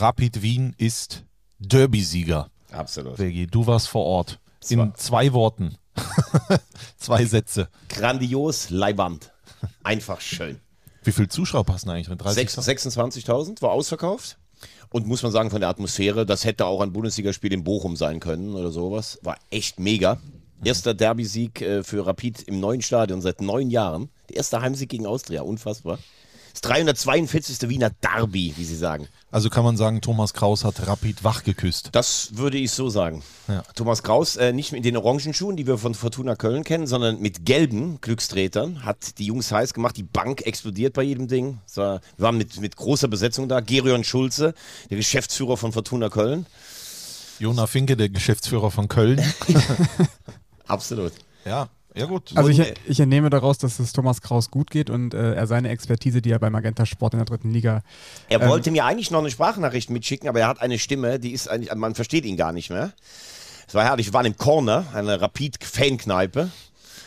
Rapid Wien ist Derby-Sieger. Absolut. Vegi, du warst vor Ort. In zwei Worten. zwei Sätze. Grandios, Leiband. Einfach schön. Wie viele Zuschauer passen eigentlich mit 30? Sechs- 26.000 war ausverkauft. Und muss man sagen, von der Atmosphäre, das hätte auch ein Bundesligaspiel in Bochum sein können oder sowas. War echt mega. Erster Derby-Sieg äh, für Rapid im neuen Stadion seit neun Jahren. Der erste Heimsieg gegen Austria, unfassbar. Das 342. Wiener Derby, wie sie sagen. Also kann man sagen, Thomas Kraus hat Rapid wach geküsst. Das würde ich so sagen. Ja. Thomas Kraus, äh, nicht mit den Orangenschuhen, die wir von Fortuna Köln kennen, sondern mit gelben Glücksträtern, hat die Jungs heiß gemacht. Die Bank explodiert bei jedem Ding. War, wir waren mit, mit großer Besetzung da. Gerion Schulze, der Geschäftsführer von Fortuna Köln. Jona Finke, der Geschäftsführer von Köln. Absolut. ja, ja gut. Also ich, ich entnehme daraus, dass es Thomas Kraus gut geht und äh, er seine Expertise, die er bei Magenta Sport in der dritten Liga Er wollte mir eigentlich noch eine Sprachnachricht mitschicken, aber er hat eine Stimme, die ist eigentlich, man versteht ihn gar nicht mehr. Es war herrlich, wir waren im Corner, eine Rapid-Fankneipe.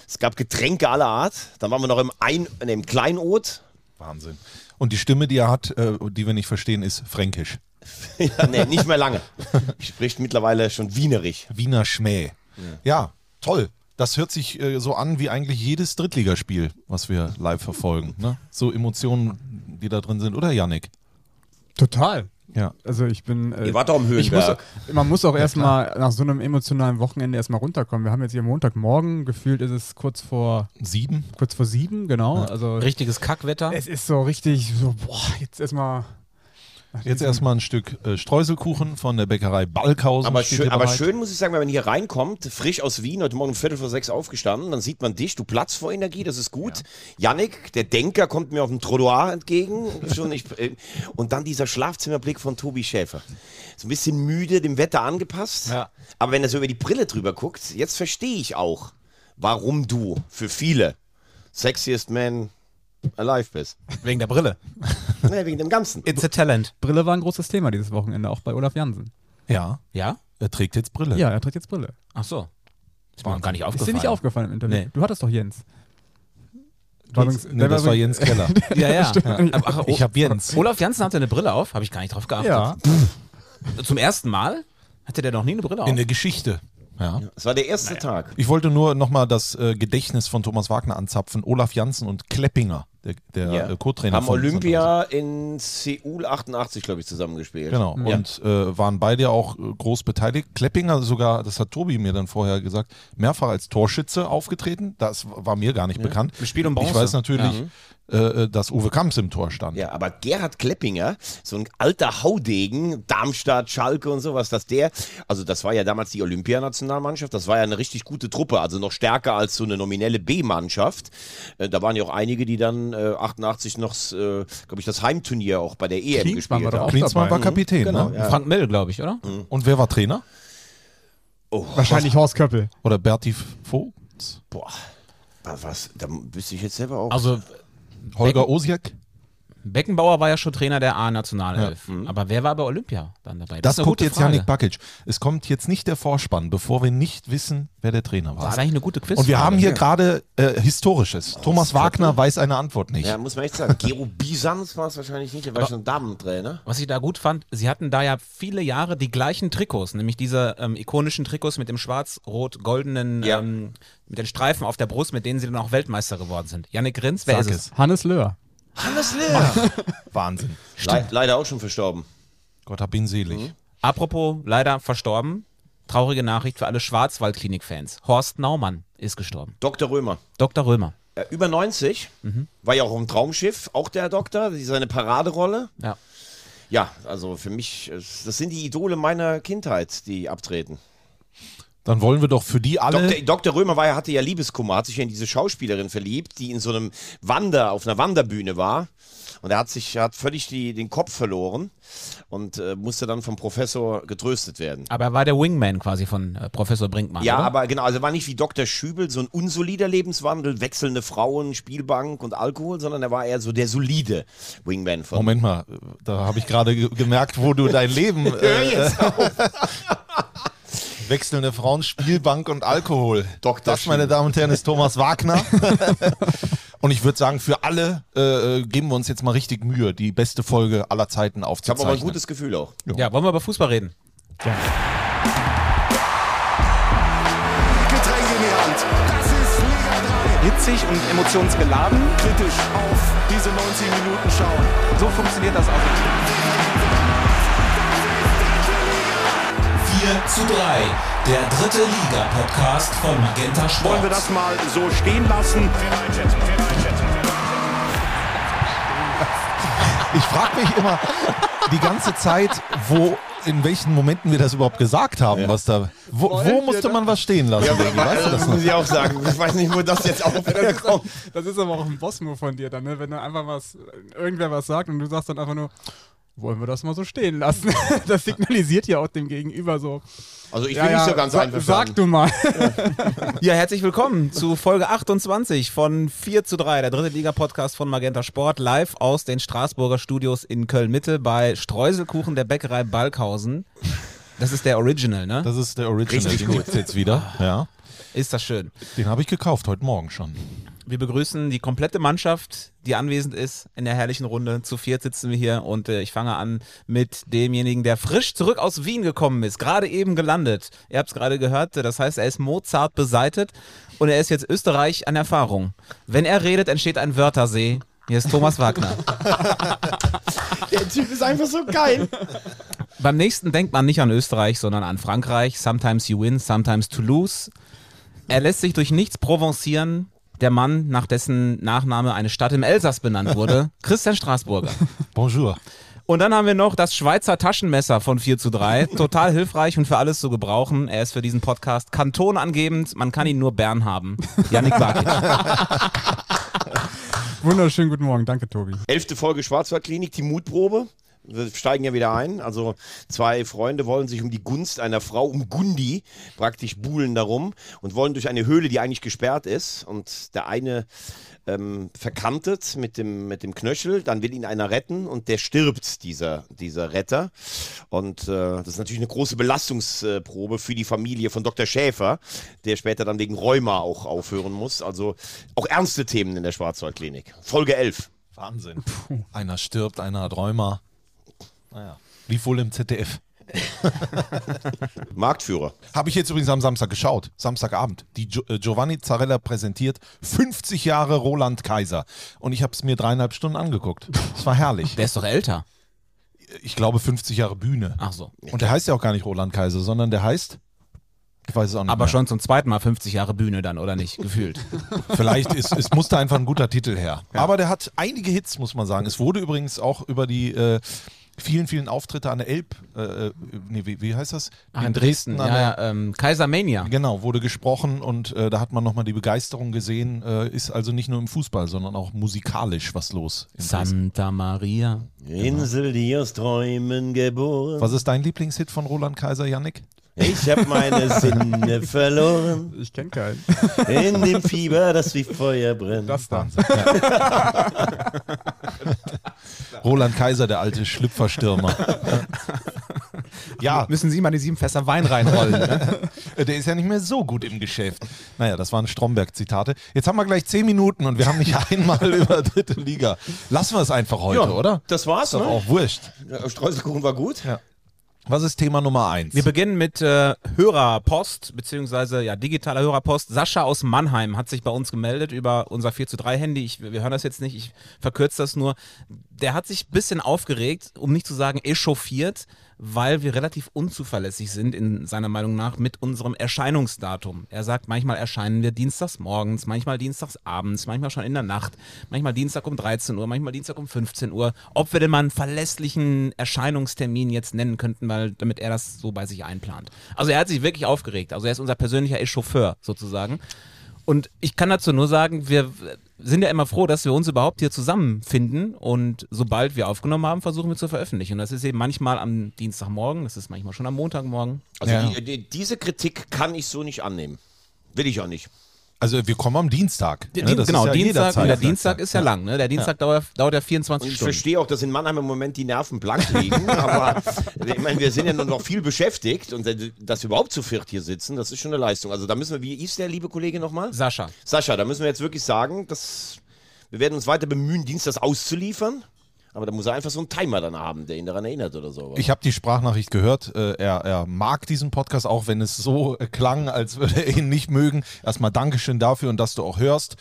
Es gab Getränke aller Art. Dann waren wir noch im, Ein in dem Kleinod. Wahnsinn. Und die Stimme, die er hat, äh, die wir nicht verstehen, ist fränkisch. ja, nee, nicht mehr lange. Spricht mittlerweile schon Wienerisch. Wiener Schmäh. Ja, toll. Das hört sich äh, so an wie eigentlich jedes Drittligaspiel, was wir live verfolgen. Ne? So Emotionen, die da drin sind. Oder Yannick? total. Ja. Also ich bin. Äh, Ihr wart doch am ich muss, Höhenberg. man muss auch erstmal nach so einem emotionalen Wochenende erstmal runterkommen. Wir haben jetzt hier Montagmorgen, gefühlt ist es kurz vor Sieben? kurz vor sieben, genau. Also Richtiges Kackwetter. es ist so richtig so, boah, jetzt erstmal. Jetzt erstmal ein Stück äh, Streuselkuchen von der Bäckerei Balkhausen. Aber schön, aber schön muss ich sagen, wenn man hier reinkommt, frisch aus Wien, heute Morgen um Viertel vor sechs aufgestanden, dann sieht man dich, du platzt vor Energie, das ist gut. Yannick, der Denker, kommt mir auf dem Trottoir entgegen. Schon ich, äh, und dann dieser Schlafzimmerblick von Tobi Schäfer. So ein bisschen müde, dem Wetter angepasst. Ja. Aber wenn er so über die Brille drüber guckt, jetzt verstehe ich auch, warum du für viele Sexiest Man alive bist. Wegen der Brille. Naja, wegen dem Ganzen. It's a talent. Brille war ein großes Thema dieses Wochenende, auch bei Olaf Jansen. Ja, Ja? er trägt jetzt Brille. Ja, er trägt jetzt Brille. Ach so. Ist mir noch gar nicht Ist aufgefallen. dir nicht aufgefallen im Internet? Nee. Du hattest doch Jens. War übrigens- Nee, das war Jens Keller. Ja, ja. Aber, ach, Ich hab Jens. Olaf Janssen hatte eine Brille auf, habe ich gar nicht drauf geachtet. Ja. Zum ersten Mal hatte der noch nie eine Brille auf. In der Geschichte. Ja. Es war der erste Tag. Ich wollte nur nochmal das äh, Gedächtnis von Thomas Wagner anzapfen. Olaf Janssen und Kleppinger, der, der Ja. äh, Co-Trainer Haben von Olympia in Seoul 88, glaube ich, zusammengespielt. Genau. Ja. Und äh, waren beide auch äh, groß beteiligt. Kleppinger sogar, das hat Tobi mir dann vorher gesagt, mehrfach als Torschütze aufgetreten. Das war mir gar nicht bekannt. Im Spiel um Ich Bronze. weiß natürlich, äh, äh, dass Uwe Kamps im Tor stand. Ja, aber Gerhard Kleppinger, so ein alter Haudegen, Darmstadt, Schalke und sowas, dass der, also das war ja damals die Olympianationalmannschaft, das war ja eine richtig gute Truppe, also noch stärker als so eine nominelle B-Mannschaft. Äh, da waren ja auch einige, die dann äh, 88 noch, glaube ich, das Heimturnier auch bei der EM Klinsmann war gespielt doch haben. Klinsmann dabei. war Kapitän. Genau, ne? ja. Frank Mill, glaube ich, oder? Und wer war Trainer? Oh, Wahrscheinlich Horst Köppel. Oder Berti Vogt? boah, was, da wüsste ich jetzt selber auch. Also Holger Osiek? Beckenbauer war ja schon Trainer der A-Nationalelf. Aber wer war bei Olympia dann dabei? Das ist eine guckt gute jetzt Frage. Janik Bakic. Es kommt jetzt nicht der Vorspann, bevor wir nicht wissen, wer der Trainer War war. eigentlich eine gute Quiz. Und wir haben hier gerade äh, Historisches. Thomas Wagner weiß eine Antwort nicht. ja, muss man echt sagen. Gero Bisans war es wahrscheinlich nicht, der war schon Damentrainer. Was ich da gut fand, sie hatten da ja viele Jahre die gleichen Trikots, nämlich diese ähm, ikonischen Trikots mit dem schwarz-rot-goldenen, Ja. ähm, mit den Streifen auf der Brust, mit denen sie dann auch Weltmeister geworden sind. Yannick Grins, wer Sag ist es? Hannes Löhr. Hannes Lehr. Wahnsinn. Le leider auch schon verstorben. Gott hab ihn selig. Apropos leider verstorben, traurige Nachricht für alle Schwarzwaldklinik-Fans. Horst Naumann ist gestorben. Dr. Römer. Dr. Römer. Äh, über 90, war ja auch im Traumschiff, auch der Doktor, seine Paraderolle. Ja. Ja, also für mich, äh, das sind die Idole meiner Kindheit, die abtreten. Dann wollen wir doch für die alle. Dr. Dr. Römer war, ja- hatte ja Liebeskummer, hat sich ja in diese Schauspielerin verliebt, die in so einem Wander, auf einer Wanderbühne war. Und er hat sich, er hat völlig die, den Kopf verloren und äh, musste dann vom Professor getröstet werden. Aber er war der Wingman quasi von äh, Professor Brinkmann. Ja, oder? aber genau, also er war nicht wie Dr. Schübel so ein unsolider Lebenswandel, wechselnde Frauen, Spielbank und Alkohol, sondern er war eher so der solide Wingman von. Moment mal, da habe ich gerade ge gemerkt, wo du dein Leben. Äh, wechselnde Frauen, Spielbank und Alkohol. Dr. Das, meine Damen und Herren, ist Thomas Wagner. Und ich würde sagen, für alle äh, geben wir uns jetzt mal richtig Mühe, die beste Folge aller Zeiten Ich habe aufzuzeichnen. aber ein gutes Gefühl auch. Ja, wollen wir über Fußball reden? Getränk in die Hand. Das ist Liga hitzig und emotionsgeladen. 3. Kritisch auf diese 90 Minuten schauen. So funktioniert das auch. Zu 3, der dritte Liga-Podcast von Magenta Sport. Wollen wir das mal so stehen lassen? Ich frage mich immer die ganze Zeit, wo, in welchen Momenten wir das überhaupt gesagt haben, was da. Wo, wo musste man was stehen lassen, Diggi? Weißt du das muss ich auch sagen. Ich weiß nicht, wo das jetzt auch wieder kommt. Das ist aber auch ein Bossmove von dir dann, ne? wenn du einfach was, irgendwer was sagt und du sagst dann einfach nur, wollen wir das mal so stehen lassen? Das signalisiert ja auch dem Gegenüber so. Also ich bin nicht so ganz sa- einverstanden. Sag du mal. Ja, herzlich willkommen zu Folge 28 von 4 zu 3, der dritte Liga-Podcast von Magenta Sport, live aus den Straßburger Studios in Köln-Mitte bei Streuselkuchen der Bäckerei Balkhausen. Das ist der Original, ne? Das ist der Original, Richtig den gut. gibt's jetzt wieder. Ja. Ist das schön. Den habe ich gekauft, heute Morgen schon. Wir begrüßen die komplette Mannschaft, die anwesend ist in der herrlichen Runde. Zu viert sitzen wir hier und äh, ich fange an mit demjenigen, der frisch zurück aus Wien gekommen ist, gerade eben gelandet. Ihr habt es gerade gehört, das heißt, er ist Mozart beseitet und er ist jetzt Österreich an Erfahrung. Wenn er redet, entsteht ein Wörtersee. Hier ist Thomas Wagner. Der Typ ist einfach so geil. Beim nächsten denkt man nicht an Österreich, sondern an Frankreich. Sometimes you win, sometimes to lose. Er lässt sich durch nichts provozieren. Der Mann, nach dessen Nachname eine Stadt im Elsass benannt wurde, Christian Straßburger. Bonjour. Und dann haben wir noch das Schweizer Taschenmesser von 4 zu 3. Total hilfreich und für alles zu gebrauchen. Er ist für diesen Podcast kantonangebend. Man kann ihn nur Bern haben. Yannick Bakic. Wunderschönen guten Morgen, danke Tobi. Elfte Folge Schwarzwaldklinik, die Mutprobe. Wir steigen ja wieder ein. Also zwei Freunde wollen sich um die Gunst einer Frau, um Gundi, praktisch buhlen darum und wollen durch eine Höhle, die eigentlich gesperrt ist. Und der eine ähm, verkantet mit dem, mit dem Knöchel, dann will ihn einer retten und der stirbt, dieser, dieser Retter. Und äh, das ist natürlich eine große Belastungsprobe für die Familie von Dr. Schäfer, der später dann wegen Rheuma auch aufhören muss. Also auch ernste Themen in der Schwarzwaldklinik. Folge 11. Wahnsinn. Einer stirbt, einer hat Rheuma. Naja. Lief wohl im ZDF. Marktführer. Habe ich jetzt übrigens am Samstag geschaut. Samstagabend. Die Gio äh, Giovanni Zarella präsentiert 50 Jahre Roland Kaiser. Und ich habe es mir dreieinhalb Stunden angeguckt. Es war herrlich. Der ist doch älter. Ich glaube 50 Jahre Bühne. Ach so. Und der heißt ja auch gar nicht Roland Kaiser, sondern der heißt. Ich weiß es auch nicht. Aber mehr. schon zum zweiten Mal 50 Jahre Bühne dann, oder nicht? Gefühlt. Vielleicht ist, es musste einfach ein guter Titel her. Aber der hat einige Hits, muss man sagen. Es wurde übrigens auch über die äh, vielen, vielen Auftritte an der Elb, äh, äh, nee, wie, wie heißt das? Ach, in Dresden. an Ja, der, ja, ähm, Kaisermania. Genau, wurde gesprochen und äh, da hat man nochmal die Begeisterung gesehen. Äh, ist also nicht nur im Fußball, sondern auch musikalisch was los. in Dresden. Santa Maria. Insel, die aus Träumen geboren. Was ist dein Lieblingshit von Roland Kaiser, Yannick? Ich hab meine Sinne verloren. Ich kenne keinen. In dem Fieber, das wie Feuer brennt. Das da. Roland Kaiser, der alte Schlüpferstürmer. ja, Müssen Sie mal die sieben Fässer Wein reinrollen. Ne? Der ist ja nicht mehr so gut im Geschäft. Naja, das waren Stromberg-Zitate. Jetzt haben wir gleich zehn Minuten und wir haben nicht einmal über dritte Liga. Lassen wir es einfach heute, Ja, oder? das war's, Ist doch ne? auch wurscht. Ja, Streuselkuchen war gut. Was ist Thema Nummer eins? Wir beginnen mit äh, Hörerpost, beziehungsweise ja, digitaler Hörerpost. Sascha aus Mannheim hat sich bei uns gemeldet über unser 4 zu 3 Handy. Ich, wir hören das jetzt nicht, ich verkürze das nur. Der hat sich ein bisschen aufgeregt, um nicht zu sagen echauffiert, weil wir relativ unzuverlässig sind, in seiner Meinung nach, mit unserem Erscheinungsdatum. Er sagt, manchmal erscheinen wir dienstags morgens, manchmal dienstags abends, manchmal schon in der Nacht, manchmal Dienstag um 13 Uhr, manchmal Dienstag um 15 Uhr. Ob wir denn mal einen verlässlichen Erscheinungstermin jetzt nennen könnten, weil damit er das so bei sich einplant. Also er hat sich wirklich aufgeregt. Also er ist unser persönlicher Chauffeur sozusagen. Und ich kann dazu nur sagen, wir sind ja immer froh, dass wir uns überhaupt hier zusammenfinden und sobald wir aufgenommen haben, versuchen wir zu veröffentlichen. Und das ist eben manchmal am Dienstagmorgen, das ist manchmal schon am Montagmorgen. Also Ja. die, die, diese Kritik kann ich so nicht annehmen. Will ich auch nicht. Also wir kommen am Dienstag. Die- ne? Das genau, ist ja Dienstag, und der Dienstag ist ja, lang, ne? Der Dienstag dauert, dauert ja 24 Und ich Stunden. verstehe auch, dass in Mannheim im Moment die Nerven blank liegen, aber ich meine, wir sind ja nur noch viel beschäftigt und dass wir überhaupt zu viert hier sitzen, das ist schon eine Leistung. Also da müssen wir, wie ist der liebe Kollege nochmal? Sascha. Sascha, da müssen wir jetzt wirklich sagen, das Wir werden uns weiter bemühen, Dienstags auszuliefern. Aber da muss er einfach so einen Timer dann haben, der ihn daran erinnert oder so. Ich habe die Sprachnachricht gehört. Äh, er, er mag diesen Podcast, auch wenn es so äh, klang, als würde er ihn nicht mögen. Erstmal Dankeschön dafür und dass du auch hörst.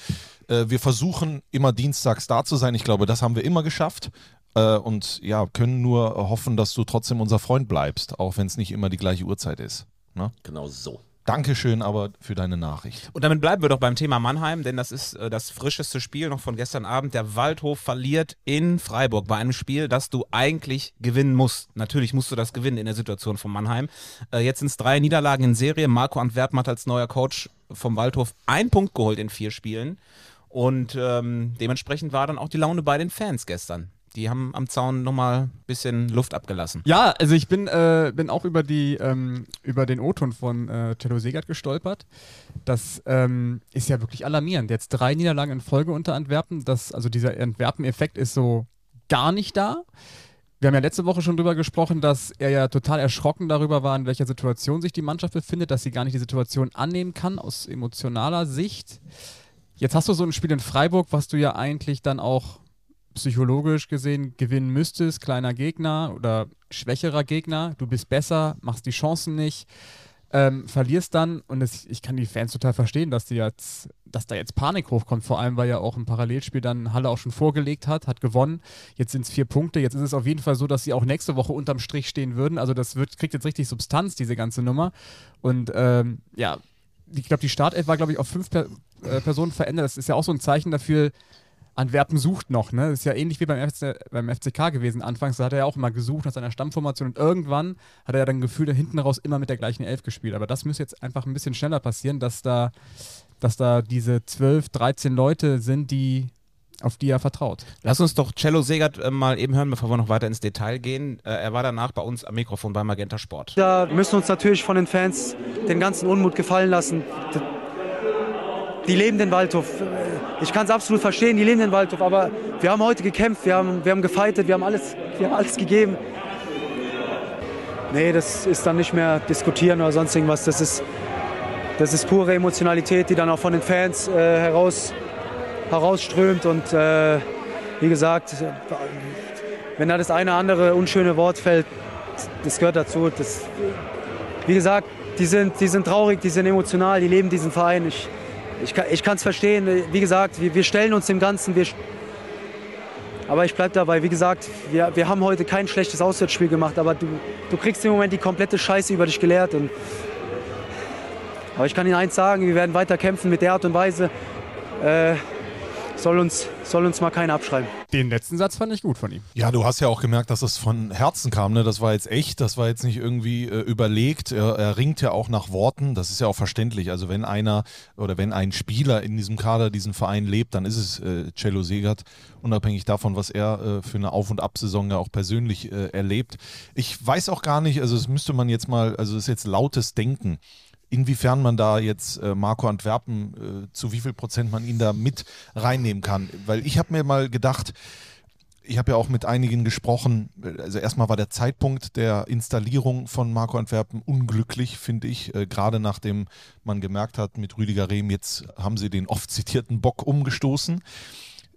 Äh, wir versuchen immer dienstags da zu sein. Ich glaube, das haben wir immer geschafft. Und ja, können nur hoffen, dass du trotzdem unser Freund bleibst, auch wenn es nicht immer die gleiche Uhrzeit ist. Ne? genau so. Dankeschön aber für deine Nachricht. Und damit bleiben wir doch beim Thema Mannheim, denn das ist äh, das frischeste Spiel noch von gestern Abend. Der Waldhof verliert in Freiburg bei einem Spiel, das du eigentlich gewinnen musst. Natürlich musst du das gewinnen in der Situation von Mannheim. Äh, jetzt sind es drei Niederlagen in Serie. Marco Antwerpen hat als neuer Coach vom Waldhof einen Punkt geholt in vier Spielen. Und ähm, dementsprechend war dann auch die Laune bei den Fans gestern. Die haben am Zaun nochmal ein bisschen Luft abgelassen. Ja, also ich bin, äh, bin auch über, die, ähm, über den O-Ton von äh, Cello Segert gestolpert. Das ähm, ist ja wirklich alarmierend. Jetzt drei Niederlagen in Folge unter Antwerpen. Das, also dieser Antwerpen-Effekt ist so gar nicht da. Wir haben ja letzte Woche schon drüber gesprochen, dass er ja total erschrocken darüber war, in welcher Situation sich die Mannschaft befindet, dass sie gar nicht die Situation annehmen kann aus emotionaler Sicht. Jetzt hast du so ein Spiel in Freiburg, was du ja eigentlich dann auch psychologisch gesehen gewinnen müsstest, kleiner Gegner oder schwächerer Gegner, du bist besser, machst die Chancen nicht, ähm, verlierst dann. Und das, ich kann die Fans total verstehen, dass die jetzt, dass da jetzt Panik hochkommt, vor allem weil ja auch im Parallelspiel dann Halle auch schon vorgelegt hat, hat gewonnen, jetzt sind es vier Punkte, jetzt ist es auf jeden Fall so, dass sie auch nächste Woche unterm Strich stehen würden, also das wird, kriegt jetzt richtig Substanz, diese ganze Nummer. Und ähm, ja, ich glaube, die Startelf war, glaube ich, auf fünf per äh, Personen verändert. Das ist ja auch so ein Zeichen dafür, Antwerpen sucht noch. Ne? Das ist ja ähnlich wie beim, FC, beim FCK gewesen. Anfangs da hat er ja auch immer gesucht nach seiner Stammformation und irgendwann hat er ja dann Gefühl, hinten raus immer mit der gleichen Elf gespielt. Aber das müsste jetzt einfach ein bisschen schneller passieren, dass da, dass da diese 12, 13 Leute sind, die auf die er vertraut. Lass uns doch Cello Segert äh, mal eben hören, bevor wir noch weiter ins Detail gehen. Äh, er war danach bei uns am Mikrofon bei Magenta Sport. Da müssen uns natürlich von den Fans den ganzen Unmut gefallen lassen. Die leben den Waldhof. Ich kann es absolut verstehen, die leben den Waldhof. Aber wir haben heute gekämpft, wir haben, wir haben gefightet, wir haben, alles, wir haben alles gegeben. Nee, das ist dann nicht mehr diskutieren oder sonst irgendwas. Das ist, das ist pure Emotionalität, die dann auch von den Fans äh, heraus, herausströmt. Und äh, wie gesagt, wenn da das eine andere unschöne Wort fällt, das gehört dazu. Das, wie gesagt, die sind, die sind traurig, die sind emotional, die leben diesen Verein. Ich, ich, kann- es verstehen. Wie gesagt, wir, wir stellen uns dem Ganzen. Wir, aber ich bleibe dabei, wie gesagt, wir, wir haben heute kein schlechtes Auswärtsspiel gemacht, aber du, du kriegst im Moment die komplette Scheiße über dich gelehrt. Und, aber ich kann Ihnen eins sagen, wir werden weiter kämpfen mit der Art und Weise. Äh, soll, uns, soll uns mal keiner abschreiben. Den letzten Satz fand ich gut von ihm. Ja, du hast ja auch gemerkt, dass es von Herzen kam. Ne? Das war jetzt echt, das war jetzt nicht irgendwie äh, überlegt. Er, er ringt ja auch nach Worten. Das ist ja auch verständlich. Also wenn einer oder wenn ein Spieler in diesem Kader diesen Verein lebt, dann ist es äh, Cello Segert, unabhängig davon, was er äh, für eine Auf- und Absaison ja auch persönlich äh, erlebt. Ich weiß auch gar nicht, also das müsste man jetzt mal, also das ist jetzt lautes Denken inwiefern man da jetzt äh, Marco Antwerpen, äh, zu wie viel Prozent man ihn da mit reinnehmen kann. Weil ich habe mir mal gedacht, ich habe ja auch mit einigen gesprochen. Also erstmal war der Zeitpunkt der Installierung von Marco Antwerpen unglücklich, finde ich. Äh, Gerade nachdem man gemerkt hat, mit Rüdiger Rehm, jetzt haben sie den oft zitierten Bock umgestoßen.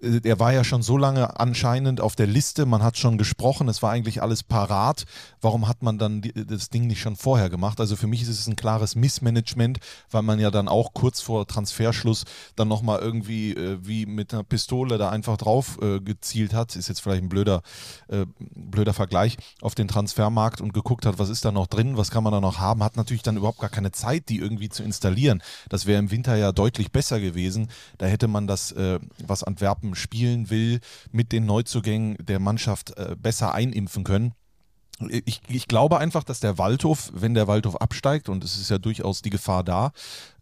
Der war ja schon so lange anscheinend auf der Liste, man hat schon gesprochen, es war eigentlich alles parat. Warum hat man dann das Ding nicht schon vorher gemacht? Also für mich ist es ein klares Missmanagement, weil man ja dann auch kurz vor Transferschluss dann nochmal irgendwie äh, wie mit einer Pistole da einfach drauf äh, gezielt hat. Ist jetzt vielleicht ein blöder, äh, blöder Vergleich auf den Transfermarkt und geguckt hat, was ist da noch drin, was kann man da noch haben. Hat natürlich dann überhaupt gar keine Zeit, die irgendwie zu installieren. Das wäre im Winter ja deutlich besser gewesen. Da hätte man das, äh, was Antwerpen spielen will, mit den Neuzugängen der Mannschaft äh, besser einimpfen können. Ich, ich glaube einfach, dass der Waldhof, wenn der Waldhof absteigt, und es ist ja durchaus die Gefahr da,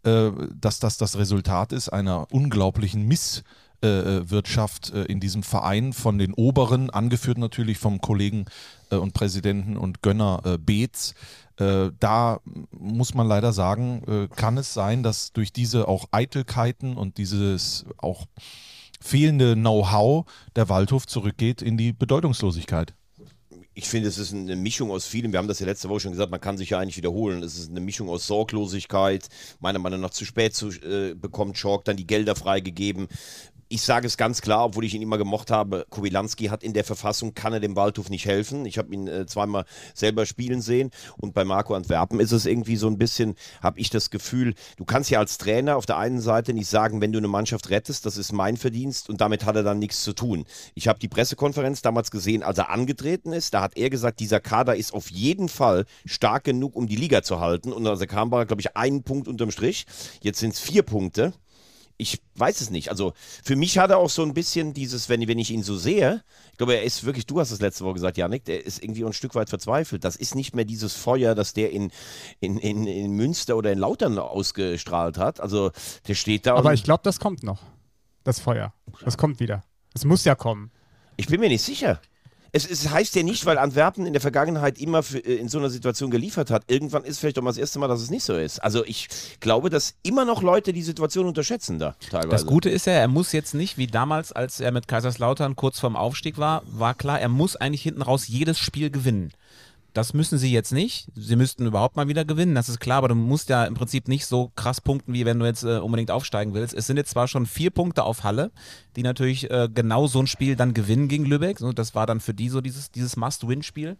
äh, dass das das Resultat ist einer unglaublichen Misswirtschaft äh, in diesem Verein von den Oberen, angeführt natürlich vom Kollegen äh, und Präsidenten und Gönner äh, Beetz. Äh, da muss man leider sagen, äh, kann es sein, dass durch diese auch Eitelkeiten und dieses auch fehlende Know-how der Waldhof zurückgeht in die Bedeutungslosigkeit. Ich finde, es ist eine Mischung aus vielem. Wir haben das ja letzte Woche schon gesagt, man kann sich ja eigentlich wiederholen. Es ist eine Mischung aus Sorglosigkeit, meiner Meinung nach zu spät zu, äh, bekommt Schork dann die Gelder freigegeben. Ich sage es ganz klar, obwohl ich ihn immer gemocht habe, Kobylanski hat in der Verfassung, kann er dem Waldhof nicht helfen. Ich habe ihn äh, zweimal selber spielen sehen und bei Marco Antwerpen ist es irgendwie so ein bisschen, habe ich das Gefühl, du kannst ja als Trainer auf der einen Seite nicht sagen, wenn du eine Mannschaft rettest, das ist mein Verdienst und damit hat er dann nichts zu tun. Ich habe die Pressekonferenz damals gesehen, als er angetreten ist, da hat er gesagt, dieser Kader ist auf jeden Fall stark genug, um die Liga zu halten und als er kam, war glaube ich, einen Punkt unterm Strich. Jetzt sind es vier Punkte ich weiß es nicht. Also für mich hat er auch so ein bisschen dieses, wenn, wenn ich ihn so sehe, ich glaube, er ist wirklich, du hast es letzte Woche gesagt, Janik, der ist irgendwie ein Stück weit verzweifelt. Das ist nicht mehr dieses Feuer, das der in, in, in, in Münster oder in Lautern ausgestrahlt hat. Also der steht da. Aber ich glaube, das kommt noch. Das Feuer. Das kommt wieder. Es muss ja kommen. Ich bin mir nicht sicher. Es, es, heißt ja nicht, weil Antwerpen in der Vergangenheit immer für, äh, in so einer Situation geliefert hat. Irgendwann ist vielleicht doch mal das erste Mal, dass es nicht so ist. Also ich glaube, dass immer noch Leute die Situation unterschätzen da teilweise. Das Gute ist ja, er muss jetzt nicht, wie damals, als er mit Kaiserslautern kurz vorm Aufstieg war, war klar, er muss eigentlich hinten raus jedes Spiel gewinnen. Das müssen sie jetzt nicht. Sie müssten überhaupt mal wieder gewinnen, das ist klar, aber du musst ja im Prinzip nicht so krass punkten, wie wenn du jetzt äh, unbedingt aufsteigen willst. Es sind jetzt zwar schon vier Punkte auf Halle, die natürlich äh, genau so ein Spiel dann gewinnen gegen Lübeck. das war dann für die so dieses, dieses Must-Win-Spiel.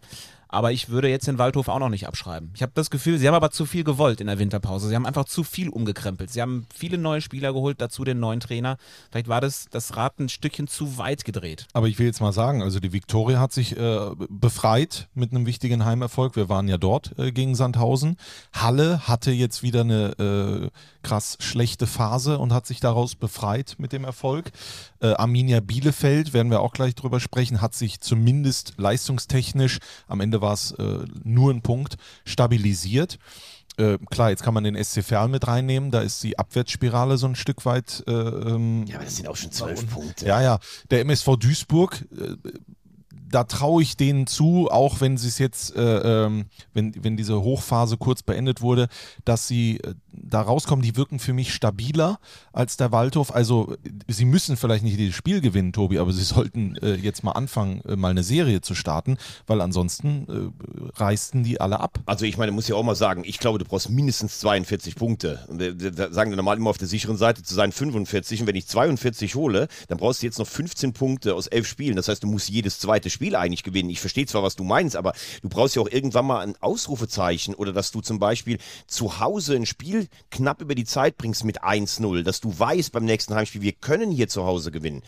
Aber ich würde jetzt den Waldhof auch noch nicht abschreiben. Ich habe das Gefühl, sie haben aber zu viel gewollt in der Winterpause. Sie haben einfach zu viel umgekrempelt. Sie haben viele neue Spieler geholt, dazu den neuen Trainer. Vielleicht war das, das Rad ein Stückchen zu weit gedreht. Aber ich will jetzt mal sagen, also die Viktoria hat sich äh, befreit mit einem wichtigen Heimerfolg. Wir waren ja dort äh, gegen Sandhausen. Halle hatte jetzt wieder eine äh, krass schlechte Phase und hat sich daraus befreit mit dem Erfolg. Äh, Arminia Bielefeld, werden wir auch gleich drüber sprechen, hat sich zumindest leistungstechnisch am Ende war es äh, nur ein Punkt, stabilisiert. Äh, klar, jetzt kann man den SC Verl mit reinnehmen, da ist die Abwärtsspirale so ein Stück weit. Äh, ähm, ja, aber das sind auch schon zwölf Punkte. Ja, ja. Der MSV Duisburg, äh, da traue ich denen zu, auch wenn sie es jetzt, äh, ähm, wenn, wenn diese Hochphase kurz beendet wurde, dass sie äh, da rauskommen, die wirken für mich stabiler als der Waldhof. Also sie müssen vielleicht nicht jedes Spiel gewinnen, Tobi, aber sie sollten äh, jetzt mal anfangen, äh, mal eine Serie zu starten, weil ansonsten äh, reißen die alle ab. Also ich meine, muss ja auch mal sagen, ich glaube, du brauchst mindestens 42 Punkte. Da sagen wir normal immer auf der sicheren Seite zu sein 45 und wenn ich 42 hole, dann brauchst du jetzt noch 15 Punkte aus elf Spielen. Das heißt, du musst jedes zweite Spiel eigentlich gewinnen. Ich verstehe zwar, was du meinst, aber du brauchst ja auch irgendwann mal ein Ausrufezeichen oder dass du zum Beispiel zu Hause ein Spiel knapp über die Zeit bringst mit 1-0, dass du weißt beim nächsten Heimspiel, wir können hier zu Hause gewinnen.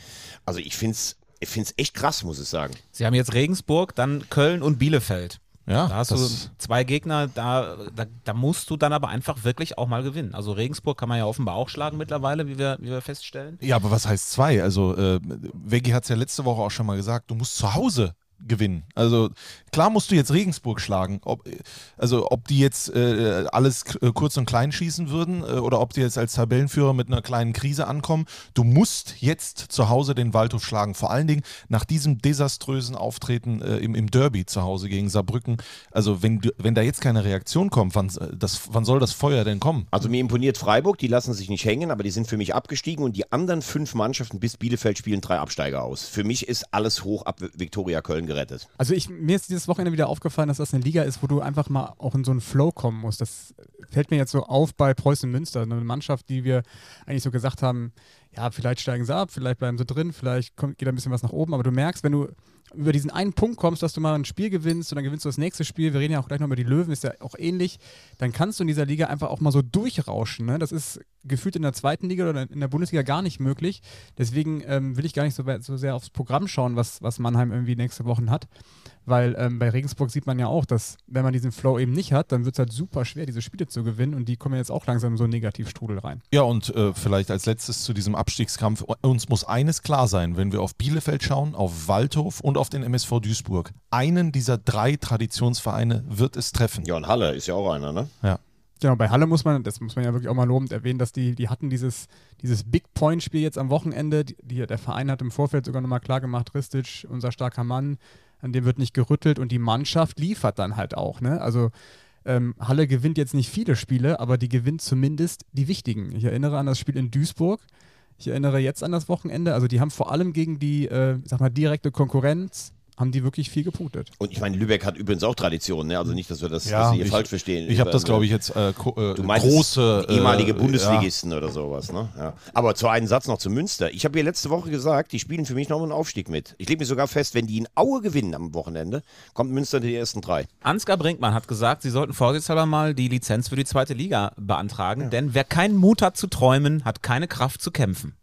Also ich finde es ich find's echt krass, muss ich sagen. Sie haben jetzt Regensburg, dann Köln und Bielefeld. Ja, da hast du zwei Gegner, da, da, da, musst du dann aber einfach wirklich auch mal gewinnen. Also Regensburg kann man ja offenbar auch schlagen mittlerweile, wie wir, wie wir feststellen. Ja, aber was heißt zwei? Also äh, Veggie hat es ja letzte Woche auch schon mal gesagt, du musst zu Hause gewinnen. Also klar musst du jetzt Regensburg schlagen. Ob, also ob die jetzt äh, alles äh, kurz und klein schießen würden äh, oder ob die jetzt als Tabellenführer mit einer kleinen Krise ankommen. Du musst jetzt zu Hause den Waldhof schlagen. Vor allen Dingen nach diesem desaströsen Auftreten äh, im, im Derby zu Hause gegen Saarbrücken. Also wenn, wenn da jetzt keine Reaktion kommt, wann, äh, das, wann soll das Feuer denn kommen? Also mir imponiert Freiburg, die lassen sich nicht hängen, aber die sind für mich abgestiegen und die anderen fünf Mannschaften bis Bielefeld spielen drei Absteiger aus. Für mich ist alles hoch ab Viktoria Köln gerettet. Also ich, mir ist dieses Wochenende wieder aufgefallen, dass das eine Liga ist, wo du einfach mal auch in so einen Flow kommen musst. Das fällt mir jetzt so auf bei Preußen Münster, eine Mannschaft, die wir eigentlich so gesagt haben, ja, vielleicht steigen sie ab, vielleicht bleiben sie drin, vielleicht kommt, geht ein bisschen was nach oben, aber du merkst, wenn du über diesen einen Punkt kommst, dass du mal ein Spiel gewinnst und dann gewinnst du das nächste Spiel, wir reden ja auch gleich noch über die Löwen, ist ja auch ähnlich, dann kannst du in dieser Liga einfach auch mal so durchrauschen. Ne? Das ist gefühlt in der zweiten Liga oder in der Bundesliga gar nicht möglich. Deswegen ähm, will ich gar nicht so, so, sehr aufs Programm schauen, was, was Mannheim irgendwie nächste Woche hat. Weil ähm, bei Regensburg sieht man ja auch, dass wenn man diesen Flow eben nicht hat, dann wird es halt super schwer, diese Spiele zu gewinnen und die kommen jetzt auch langsam in so einen Negativstrudel rein. Ja, und äh, vielleicht als letztes zu diesem Abstiegskampf. Uns muss eines klar sein, wenn wir auf Bielefeld schauen, auf Waldhof und auf den MSV Duisburg. Einen dieser drei Traditionsvereine wird es treffen. Ja, und Halle ist ja auch einer, ne? Ja. Genau, bei Halle muss man, das muss man ja wirklich auch mal lobend erwähnen, dass die, die hatten dieses, dieses Big Point-Spiel jetzt am Wochenende. Die, der Verein hat im Vorfeld sogar nochmal klar gemacht, Ristic, unser starker Mann, an dem wird nicht gerüttelt und die Mannschaft liefert dann halt auch. Ne? Also ähm, Halle gewinnt jetzt nicht viele Spiele, aber die gewinnt zumindest die wichtigen. Ich erinnere an das Spiel in Duisburg. Ich erinnere jetzt an das Wochenende. Also die haben vor allem gegen die, äh, sag mal, direkte Konkurrenz haben die wirklich viel gepunktet. Und ich meine, Lübeck hat übrigens auch Tradition, ne? Also nicht, dass wir das, Ja, dass Sie hier ich- falsch verstehen. Ich habe das, glaube ich, jetzt äh, äh, Du meinst große ehemalige äh, Bundesligisten oder sowas, ne? Ja. Aber zu einem Satz noch zu Münster. Ich habe hier letzte Woche gesagt, die spielen für mich noch einen Aufstieg mit. Ich lege mir sogar fest, wenn die in Aue gewinnen am Wochenende, kommt Münster in die ersten drei. Ansgar Brinkmann hat gesagt, sie sollten vorsichtshalber mal die Lizenz für die zweite Liga beantragen, denn wer keinen Mut hat zu träumen, hat keine Kraft zu kämpfen.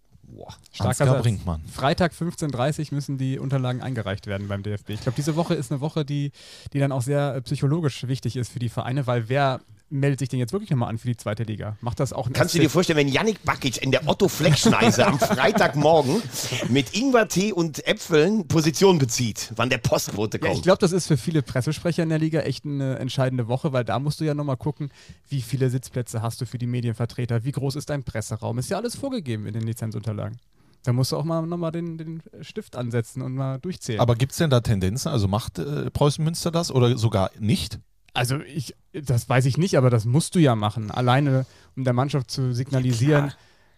Boah. Starker Ansgar Satz. Brinkmann. Freitag 15.30 Uhr müssen die Unterlagen eingereicht werden beim DFB. Ich glaube, diese Woche ist eine Woche, die, die dann auch sehr äh, psychologisch wichtig ist für die Vereine, weil wer meldet sich denn jetzt wirklich nochmal an für die zweite Liga? Macht das auch Kannst du dir vorstellen, wenn Yannick Bakic in der Otto Fleckschneise am Freitagmorgen mit Ingwertee und Äpfeln Position bezieht, wann der Postbote Ja, kommt? ich glaube, das ist für viele Pressesprecher in der Liga echt eine entscheidende Woche, weil da musst du ja nochmal gucken, wie viele Sitzplätze hast du für die Medienvertreter, wie groß ist dein Presseraum. Ist ja alles vorgegeben in den Lizenzunterlagen. Da musst du auch mal nochmal den, den Stift ansetzen und mal durchzählen. Aber gibt es denn da Tendenzen? Also macht äh, Preußen Münster das oder sogar nicht? Also ich, das weiß ich nicht, aber das musst du ja machen. Alleine, um der Mannschaft zu signalisieren,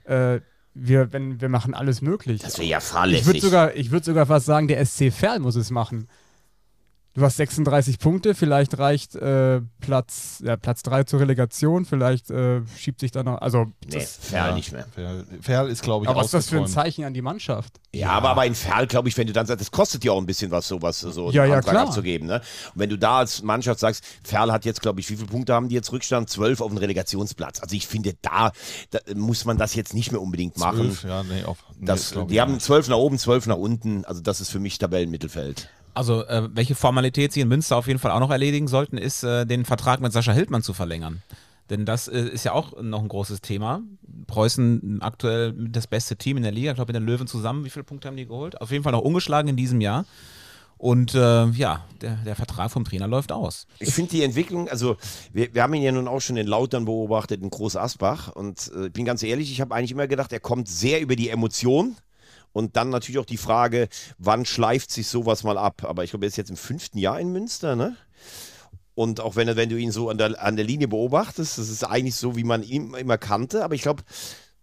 äh, wir, wenn, wir machen alles möglich. das wäre ja ich fahrlässig. würde sogar, ich würd sogar fast sagen, der SC Verl muss es machen. Du hast 36 Punkte, vielleicht reicht äh, Platz, ja, Platz 3 zur Relegation, vielleicht äh, schiebt sich da noch, also nee, das, Ferl Ja. nicht mehr. Ferl, Ferl ist, glaube ich, aber was ist das für ein. Zeichen an die Mannschaft? Ja, aber, aber in Ferl, glaube ich, wenn du dann sagst, das kostet ja auch ein bisschen was, sowas so Ja, einen ja, klar. abzugeben. Ne? Und wenn du da als Mannschaft sagst, Ferl hat jetzt, glaube ich, wie viele Punkte haben die jetzt Rückstand? Zwölf auf dem Relegationsplatz. Also ich finde, da, da muss man das jetzt nicht mehr unbedingt machen. Zwölf, ja, nee, auf, nee, Das, die haben zwölf nach oben, zwölf nach unten. Also das ist für mich Tabellenmittelfeld. Also, äh, welche Formalität sie in Münster auf jeden Fall auch noch erledigen sollten, ist, äh, den Vertrag mit Sascha Hildmann zu verlängern. Denn das äh, ist ja auch noch ein großes Thema. Preußen aktuell das beste Team in der Liga, ich glaube, in den Löwen zusammen. Wie viele Punkte haben die geholt? Auf jeden Fall noch ungeschlagen in diesem Jahr. Und äh, ja, der, der Vertrag vom Trainer läuft aus. Ich finde die Entwicklung, also wir, wir haben ihn ja nun auch schon in Lautern beobachtet, in Groß Asbach. Und äh, ich bin ganz ehrlich, ich habe eigentlich immer gedacht, er kommt sehr über die Emotion. Und dann natürlich auch die Frage, wann schleift sich sowas mal ab? Aber ich glaube, er ist jetzt im fünften Jahr in Münster, ne? Und auch wenn, wenn du ihn so an der, an der Linie beobachtest, das ist eigentlich so, wie man ihn immer kannte. Aber ich glaube,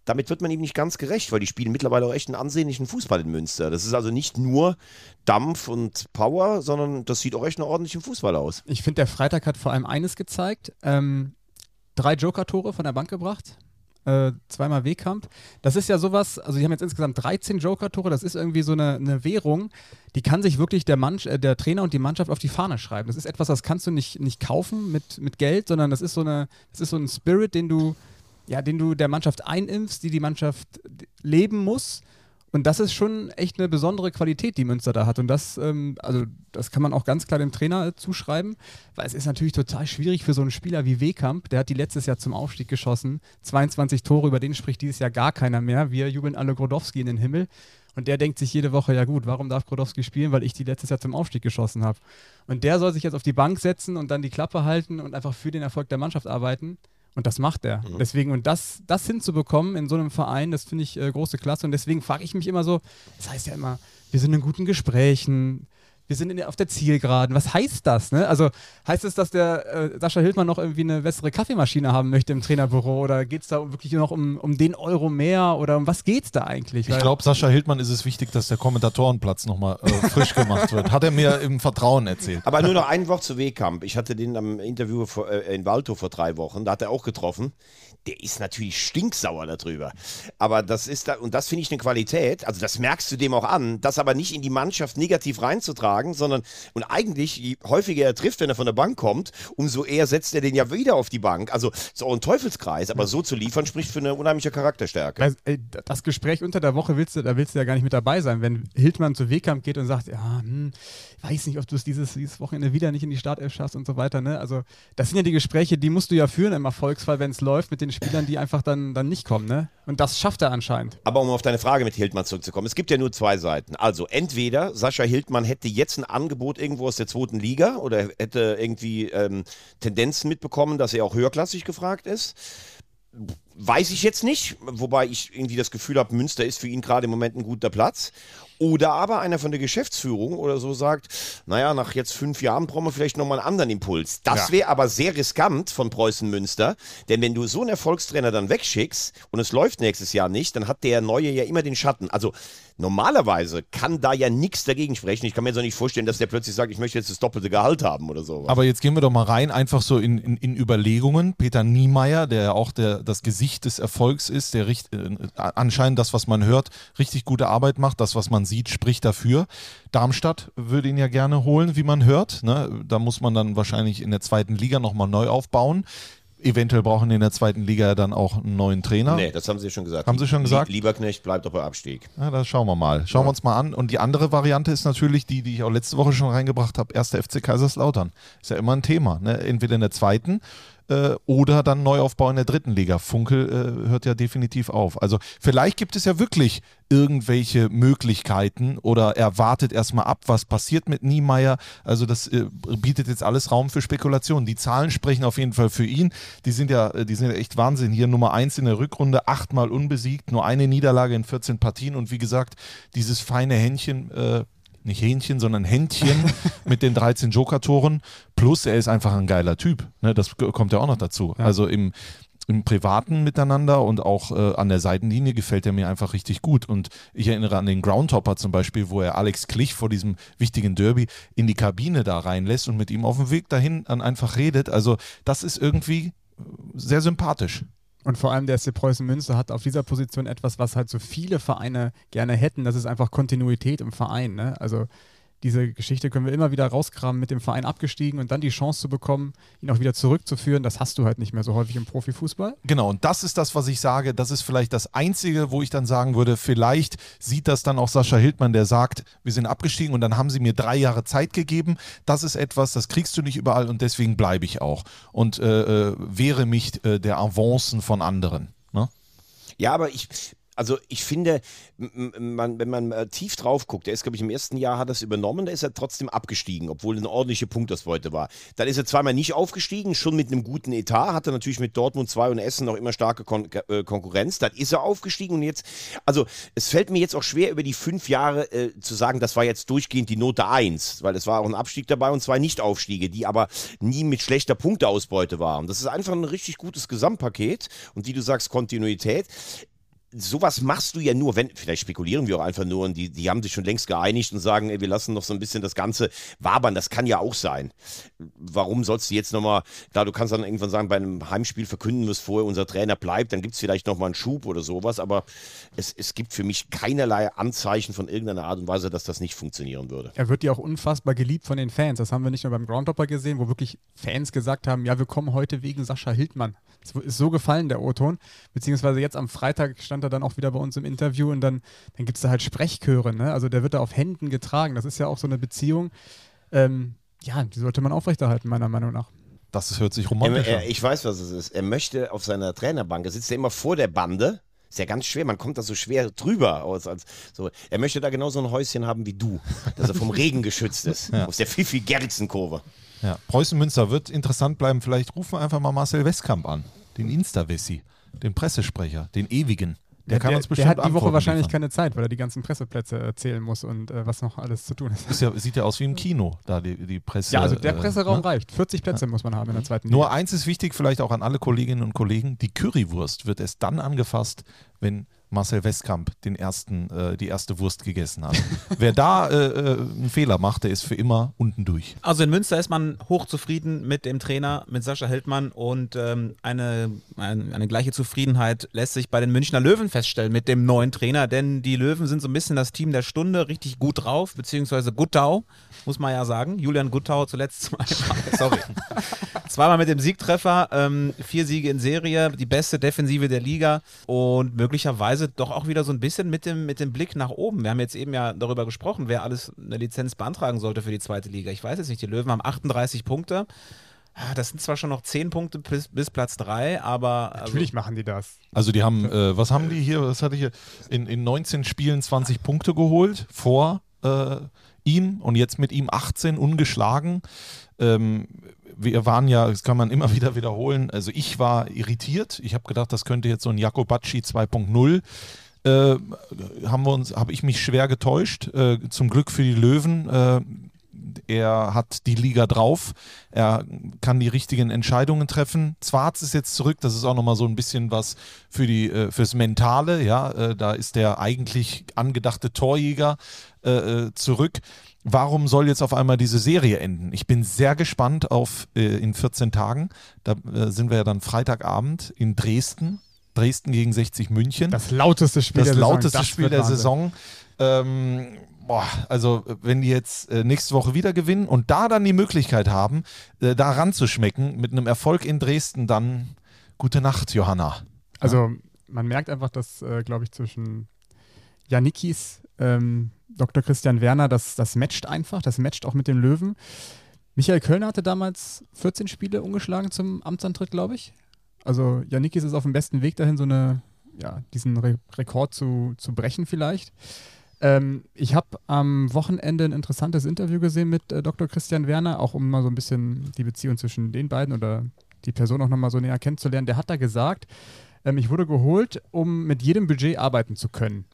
damit wird man ihm nicht ganz gerecht, weil die spielen mittlerweile auch echt einen ansehnlichen Fußball in Münster. Das ist also nicht nur Dampf und Power, sondern das sieht auch echt nach ordentlichem Fußball aus. Ich finde, der Freitag hat vor allem eines gezeigt. Ähm, drei Joker-Tore von der Bank gebracht. Äh, zweimal Wehkamp. Das ist ja sowas, also die haben jetzt insgesamt 13 Joker-Tore, das ist irgendwie so eine, eine Währung, die kann sich wirklich der, Mann, äh, der Trainer und die Mannschaft auf die Fahne schreiben. Das ist etwas, das kannst du nicht, nicht kaufen mit, mit Geld, sondern das ist so eine, das ist so ein Spirit, den du, ja, den du der Mannschaft einimpfst, die die Mannschaft leben muss. Und das ist schon echt eine besondere Qualität, die Münster da hat. Und das, ähm, also das kann man auch ganz klar dem Trainer äh, zuschreiben, weil es ist natürlich total schwierig für so einen Spieler wie Wehkamp, der hat die letztes Jahr zum Aufstieg geschossen, 22 Tore, über den spricht dieses Jahr gar keiner mehr. Wir jubeln alle Grodowski in den Himmel. Und der denkt sich jede Woche, ja gut, warum darf Grodowski spielen? Weil ich die letztes Jahr zum Aufstieg geschossen habe. Und der soll sich jetzt auf die Bank setzen und dann die Klappe halten und einfach für den Erfolg der Mannschaft arbeiten. Und das macht er. Deswegen, und das, das hinzubekommen in so einem Verein, das finde ich äh, große Klasse. Und deswegen frage ich mich immer so, das heißt ja immer, wir sind in guten Gesprächen, wir sind in auf der Zielgeraden. Was heißt das? Ne? Also heißt es, dass der äh, Sascha Hildmann noch irgendwie eine bessere Kaffeemaschine haben möchte im Trainerbüro? Oder geht es da wirklich noch um, um den Euro mehr? Oder um was geht es da eigentlich? Ich glaube, Sascha Hildmann ist es wichtig, dass der Kommentatorenplatz nochmal äh, frisch gemacht wird. Hat er mir im Vertrauen erzählt. Aber nur noch ein Wort zu Wehkamp. Ich hatte den am Interview vor, äh, in Walto vor drei Wochen, da hat er auch getroffen. Der ist natürlich stinksauer darüber. Aber das ist da, und das finde ich eine Qualität, also das merkst du dem auch an, das aber nicht in die Mannschaft negativ reinzutragen, sondern, und eigentlich, je häufiger er trifft, wenn er von der Bank kommt, umso eher setzt er den ja wieder auf die Bank. Also, auch ein Teufelskreis, aber so zu liefern, spricht für eine unheimliche Charakterstärke. Ey, das Gespräch unter der Woche willst du, da willst du ja gar nicht mit dabei sein, wenn Hildmann zu Wehkamp geht und sagt, ja, hm, weiß nicht, ob du es dieses, dieses Wochenende wieder nicht in die Startelf schaffst und so weiter. Ne? Also das sind ja die Gespräche, die musst du ja führen im Erfolgsfall, wenn es läuft, mit den Spielern, die einfach dann, dann nicht kommen. Ne? Und das schafft er anscheinend. Aber um auf deine Frage mit Hildmann zurückzukommen, es gibt ja nur zwei Seiten. Also entweder Sascha Hildmann hätte jetzt ein Angebot irgendwo aus der zweiten Liga oder hätte irgendwie ähm, Tendenzen mitbekommen, dass er auch höherklassig gefragt ist. Weiß ich jetzt nicht, wobei ich irgendwie das Gefühl habe, Münster ist für ihn gerade im Moment ein guter Platz. Oder aber einer von der Geschäftsführung oder so sagt, naja, nach jetzt fünf Jahren brauchen wir vielleicht nochmal einen anderen Impuls. Das Ja. wäre aber sehr riskant von Preußen Münster, denn wenn du so einen Erfolgstrainer dann wegschickst und es läuft nächstes Jahr nicht, dann hat der Neue ja immer den Schatten. Also normalerweise kann da ja nichts dagegen sprechen. Ich kann mir jetzt auch nicht vorstellen, dass der plötzlich sagt, ich möchte jetzt das doppelte Gehalt haben oder so. Aber jetzt gehen wir doch mal rein, einfach so in, in, in Überlegungen. Peter Niemeyer, der ja auch der, das Gesicht des Erfolgs ist, der richt, äh, anscheinend das, was man hört, richtig gute Arbeit macht. Das, was man sieht, spricht dafür. Darmstadt würde ihn ja gerne holen, wie man hört. Ne? Da muss man dann wahrscheinlich in der zweiten Liga nochmal neu aufbauen. Eventuell brauchen die in der zweiten Liga ja dann auch einen neuen Trainer. Nee, das haben sie schon gesagt. Haben sie schon gesagt? Lie- Lieberknecht bleibt doch bei Abstieg. Ja, das schauen wir mal. Schauen wir uns mal an. Und die andere Variante ist natürlich die, die ich auch letzte Woche schon reingebracht habe. Erster FC Kaiserslautern. Ist ja immer ein Thema. Ne? Entweder in der zweiten äh, oder dann Neuaufbau in der dritten Liga. Funkel äh, hört ja definitiv auf. Also vielleicht gibt es ja wirklich irgendwelche Möglichkeiten oder er wartet erstmal ab, was passiert mit Niemeyer. Also das äh, bietet jetzt alles Raum für Spekulationen. Die Zahlen sprechen auf jeden Fall für ihn. Die sind ja, äh, die sind ja echt Wahnsinn. Hier Nummer eins in der Rückrunde, achtmal unbesiegt, nur eine Niederlage in 14 Partien und wie gesagt, dieses feine Händchen, äh, nicht Hähnchen, sondern Händchen mit den 13 Joker-Toren. Plus er ist einfach ein geiler Typ. Ne? Das kommt ja auch noch dazu. Also im, im Privaten miteinander und auch äh, an der Seitenlinie gefällt er mir einfach richtig gut. Und ich erinnere an den Groundhopper zum Beispiel, wo er Alex Klich vor diesem wichtigen Derby in die Kabine da reinlässt und mit ihm auf dem Weg dahin dann einfach redet. Also das ist irgendwie äh, sehr sympathisch. Und vor allem der SC Preußen Münster hat auf dieser Position etwas, was halt so viele Vereine gerne hätten. Das ist einfach Kontinuität im Verein. Ne? Also diese Geschichte können wir immer wieder rauskramen, mit dem Verein abgestiegen und dann die Chance zu bekommen, ihn auch wieder zurückzuführen. Das hast du halt nicht mehr so häufig im Profifußball. Genau, und das ist das, was ich sage. Das ist vielleicht das Einzige, wo ich dann sagen würde, vielleicht sieht das dann auch Sascha Hildmann, der sagt, wir sind abgestiegen und dann haben sie mir drei Jahre Zeit gegeben. Das ist etwas, das kriegst du nicht überall und deswegen bleibe ich auch und äh, äh, wehre mich äh, der Avancen von anderen. Ne? Ja, aber ich, also ich finde, man, wenn man äh, tief drauf guckt, der ist, glaube ich, im ersten Jahr hat er es übernommen, da ist er trotzdem abgestiegen, obwohl eine ordentliche Punktausbeute war. Dann ist er zweimal nicht aufgestiegen, schon mit einem guten Etat, hatte natürlich mit Dortmund 2 und Essen noch immer starke Kon äh, Konkurrenz. Dann ist er aufgestiegen und jetzt, also es fällt mir jetzt auch schwer, über die fünf Jahre äh, zu sagen, das war jetzt durchgehend die Note 1, weil es war auch ein Abstieg dabei und zwei Nicht-Aufstiege, die aber nie mit schlechter Punkteausbeute waren. Das ist einfach ein richtig gutes Gesamtpaket und wie du sagst, Kontinuität sowas machst du ja nur, wenn, vielleicht spekulieren wir auch einfach nur und die, die haben sich schon längst geeinigt und sagen, ey, wir lassen noch so ein bisschen das Ganze wabern. Das kann ja auch sein. Warum sollst du jetzt nochmal, klar, du kannst dann irgendwann sagen, bei einem Heimspiel verkünden wir es vorher, unser Trainer bleibt, dann gibt es vielleicht nochmal einen Schub oder sowas, aber es, es gibt für mich keinerlei Anzeichen von irgendeiner Art und Weise, dass das nicht funktionieren würde. Er wird ja auch unfassbar geliebt von den Fans. Das haben wir nicht nur beim Groundhopper gesehen, wo wirklich Fans gesagt haben, ja, wir kommen heute wegen Sascha Hildmann. Es ist so gefallen, der O-Ton. Beziehungsweise jetzt am Freitag stand er dann auch wieder bei uns im Interview und dann, dann gibt es da halt Sprechchöre. Ne? Also der wird da auf Händen getragen. Das ist ja auch so eine Beziehung. Ähm, ja, die sollte man aufrechterhalten, meiner Meinung nach. Das hört sich romantisch an. ich weiß, was es ist. Er möchte auf seiner Trainerbank, er sitzt ja immer vor der Bande. Ist ja ganz schwer, man kommt da so schwer drüber aus. Als, so. Er möchte da genauso ein Häuschen haben wie du, dass er vom Regen geschützt ist. Aus der Fifi Gerritsen-Kurve. Ja. Preußen Münster wird interessant bleiben. Vielleicht rufen wir einfach mal Marcel Westkamp an, den Insta-Wessi, den Pressesprecher, den ewigen. Der kann uns bestimmt der hat die Woche Antworten wahrscheinlich liefern. keine Zeit, weil er die ganzen Presseplätze erzählen muss und äh, was noch alles zu tun ist. Ist ja, sieht ja aus wie im Kino, da die, die Presse. Ja, also der äh, Presseraum ne? reicht. 40 Plätze muss man haben in der zweiten Liga. Nur eins ist wichtig, vielleicht auch an alle Kolleginnen und Kollegen: Die Currywurst wird erst dann angefasst, wenn Marcel Westkamp den ersten, äh, die erste Wurst gegessen hat. Wer da äh, äh, einen Fehler macht, der ist für immer unten durch. Also in Münster ist man hochzufrieden mit dem Trainer, mit Sascha Hildmann und ähm, eine, ein, eine gleiche Zufriedenheit lässt sich bei den Münchner Löwen feststellen mit dem neuen Trainer, denn die Löwen sind so ein bisschen das Team der Stunde, richtig gut drauf, beziehungsweise Guttau, muss man ja sagen. Julian Guttau zuletzt zweimal, sorry, zweimal mit dem Siegtreffer, ähm, vier Siege in Serie, die beste Defensive der Liga und möglicherweise doch auch wieder so ein bisschen mit dem, mit dem Blick nach oben. Wir haben jetzt eben ja darüber gesprochen, wer alles eine Lizenz beantragen sollte für die zweite Liga. Ich weiß jetzt nicht, die Löwen haben 38 Punkte. Ah, Das sind zwar schon noch 10 Punkte bis, bis Platz 3, aber also, Natürlich machen die das. Also die haben, äh, was haben die hier, was hatte ich hier, in, in 19 Spielen 20 Punkte geholt vor äh, ihm und jetzt mit ihm 18 ungeschlagen. Ähm, wir waren ja, das kann man immer wieder wiederholen, also ich war irritiert. Ich habe gedacht, das könnte jetzt so ein Jakobacci 2.0 äh, haben wir uns, habe ich mich schwer getäuscht. Äh, zum Glück für die Löwen. Äh, er hat die Liga drauf. Er kann die richtigen Entscheidungen treffen. Zwarz ist jetzt zurück. Das ist auch nochmal so ein bisschen was für die, äh, fürs Mentale. Ja, äh, da ist der eigentlich angedachte Torjäger äh, zurück. Warum soll jetzt auf einmal diese Serie enden? Ich bin sehr gespannt auf in 14 Tagen. Da sind wir ja dann Freitagabend in Dresden Dresden gegen 60 München. Das lauteste Spiel das der Saison. lauteste Spiel der Wahnsinn. Saison. Ähm, boah, also wenn die jetzt äh, nächste Woche wieder gewinnen und da dann die Möglichkeit haben, äh, da ranzuschmecken mit einem Erfolg in Dresden, dann gute Nacht, Johanna. Also man merkt einfach, dass, äh, glaube ich, zwischen Janikis, ähm, Dr. Christian Werner, das, das matcht einfach, das matcht auch mit dem Löwen. Michael Kölner hatte damals 14 Spiele ungeschlagen zum Amtsantritt, glaube ich. Also Janikis ist auf dem besten Weg dahin, so eine, ja, diesen Re Rekord zu, zu brechen vielleicht. Ähm, ich habe am Wochenende ein interessantes Interview gesehen mit äh, Dr. Christian Werner, auch um mal so ein bisschen die Beziehung zwischen den beiden oder die Person auch nochmal so näher kennenzulernen. Der hat da gesagt, ähm, ich wurde geholt, um mit jedem Budget arbeiten zu können.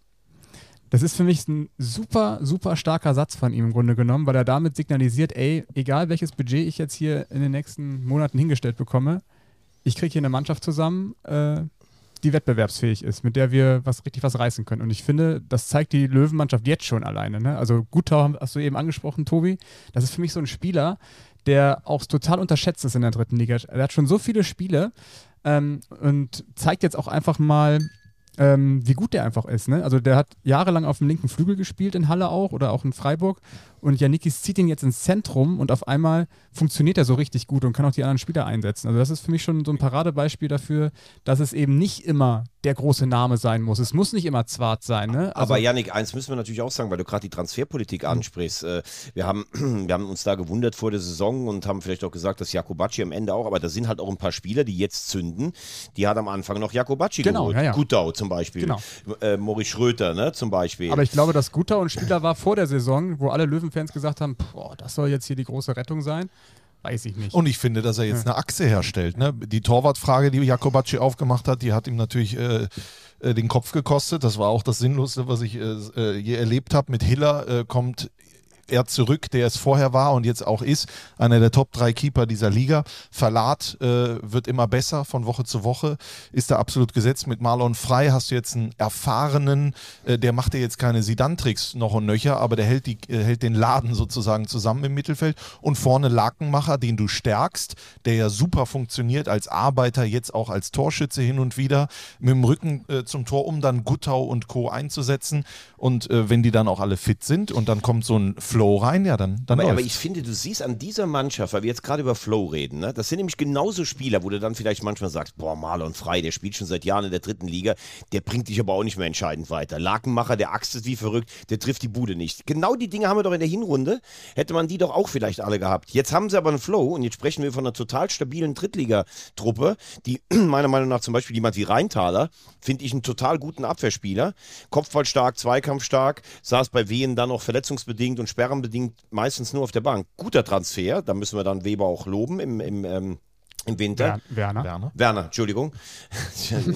Das ist für mich ein super, super starker Satz von ihm im Grunde genommen, weil er damit signalisiert, ey, egal welches Budget ich jetzt hier in den nächsten Monaten hingestellt bekomme, ich kriege hier eine Mannschaft zusammen, äh, die wettbewerbsfähig ist, mit der wir was richtig was reißen können. Und ich finde, das zeigt die Löwenmannschaft jetzt schon alleine. Ne? Also Gutau hast du eben angesprochen, Tobi. Das ist für mich so ein Spieler, der auch total unterschätzt ist in der dritten Liga. Er hat schon so viele Spiele ähm, und zeigt jetzt auch einfach mal, ähm, wie gut der einfach ist. Ne? Also der hat jahrelang auf dem linken Flügel gespielt in Halle auch oder auch in Freiburg und Janikis zieht ihn jetzt ins Zentrum und auf einmal funktioniert er so richtig gut und kann auch die anderen Spieler einsetzen. Also das ist für mich schon so ein Paradebeispiel dafür, dass es eben nicht immer der große Name sein muss. Es muss nicht immer Zwart sein. Ne? Also Aber Janik, eins müssen wir natürlich auch sagen, weil du gerade die Transferpolitik hm. ansprichst. Äh, wir haben, wir haben uns da gewundert vor der Saison und haben vielleicht auch gesagt, dass Jakobacci am Ende auch, aber da sind halt auch ein paar Spieler, die jetzt zünden. Die hat am Anfang noch Jakobacci genau, geholt. Ja, ja. Gutau zum Beispiel. Genau. Äh, Maurice Schröter ne, zum Beispiel. Aber ich glaube, dass Gutau ein Spieler war vor der Saison, wo alle Löwenfans gesagt haben, boah, das soll jetzt hier die große Rettung sein. Weiß ich nicht. Und ich finde, dass er jetzt eine Achse herstellt. Ne? Die Torwartfrage, die Jakobacci aufgemacht hat, die hat ihm natürlich äh, äh, den Kopf gekostet. Das war auch das Sinnloseste, was ich äh, äh je erlebt habe. Mit Hiller äh, kommt er zurück, der es vorher war und jetzt auch ist, einer der Top 3 Keeper dieser Liga. Verlat äh, wird immer besser von Woche zu Woche, ist da absolut gesetzt. Mit Marlon Frei hast du jetzt einen erfahrenen, äh, der macht dir jetzt keine Sidan-Tricks noch und nöcher, aber der hält, die, äh, hält den Laden sozusagen zusammen im Mittelfeld. Und vorne Lakenmacher, den du stärkst, der ja super funktioniert als Arbeiter, jetzt auch als Torschütze hin und wieder, mit dem Rücken äh, zum Tor, um dann Guttau und Co. einzusetzen. Und äh, wenn die dann auch alle fit sind und dann kommt so ein Flow rein, ja, dann, dann aber, aber, ich finde, du siehst an dieser Mannschaft, weil wir jetzt gerade über Flow reden, ne? das sind nämlich genauso Spieler, wo du dann vielleicht manchmal sagst, boah, Marlon Frei, der spielt schon seit Jahren in der dritten Liga, der bringt dich aber auch nicht mehr entscheidend weiter. Lakenmacher, der axtet wie verrückt, der trifft die Bude nicht. Genau die Dinge haben wir doch in der Hinrunde, hätte man die doch auch vielleicht alle gehabt. Jetzt haben sie aber einen Flow und jetzt sprechen wir von einer total stabilen Drittligatruppe, die meiner Meinung nach zum Beispiel jemand wie Rheintaler, finde ich einen total guten Abwehrspieler, Kopfballstark, Zweikampfstark, saß bei Wehen dann auch verletzungsbedingt und sperrenbedingt bedingt meistens nur auf der Bank. Guter Transfer, da müssen wir dann Weber auch loben im, im ähm, im Winter. Werner. Werner. Werner, Entschuldigung.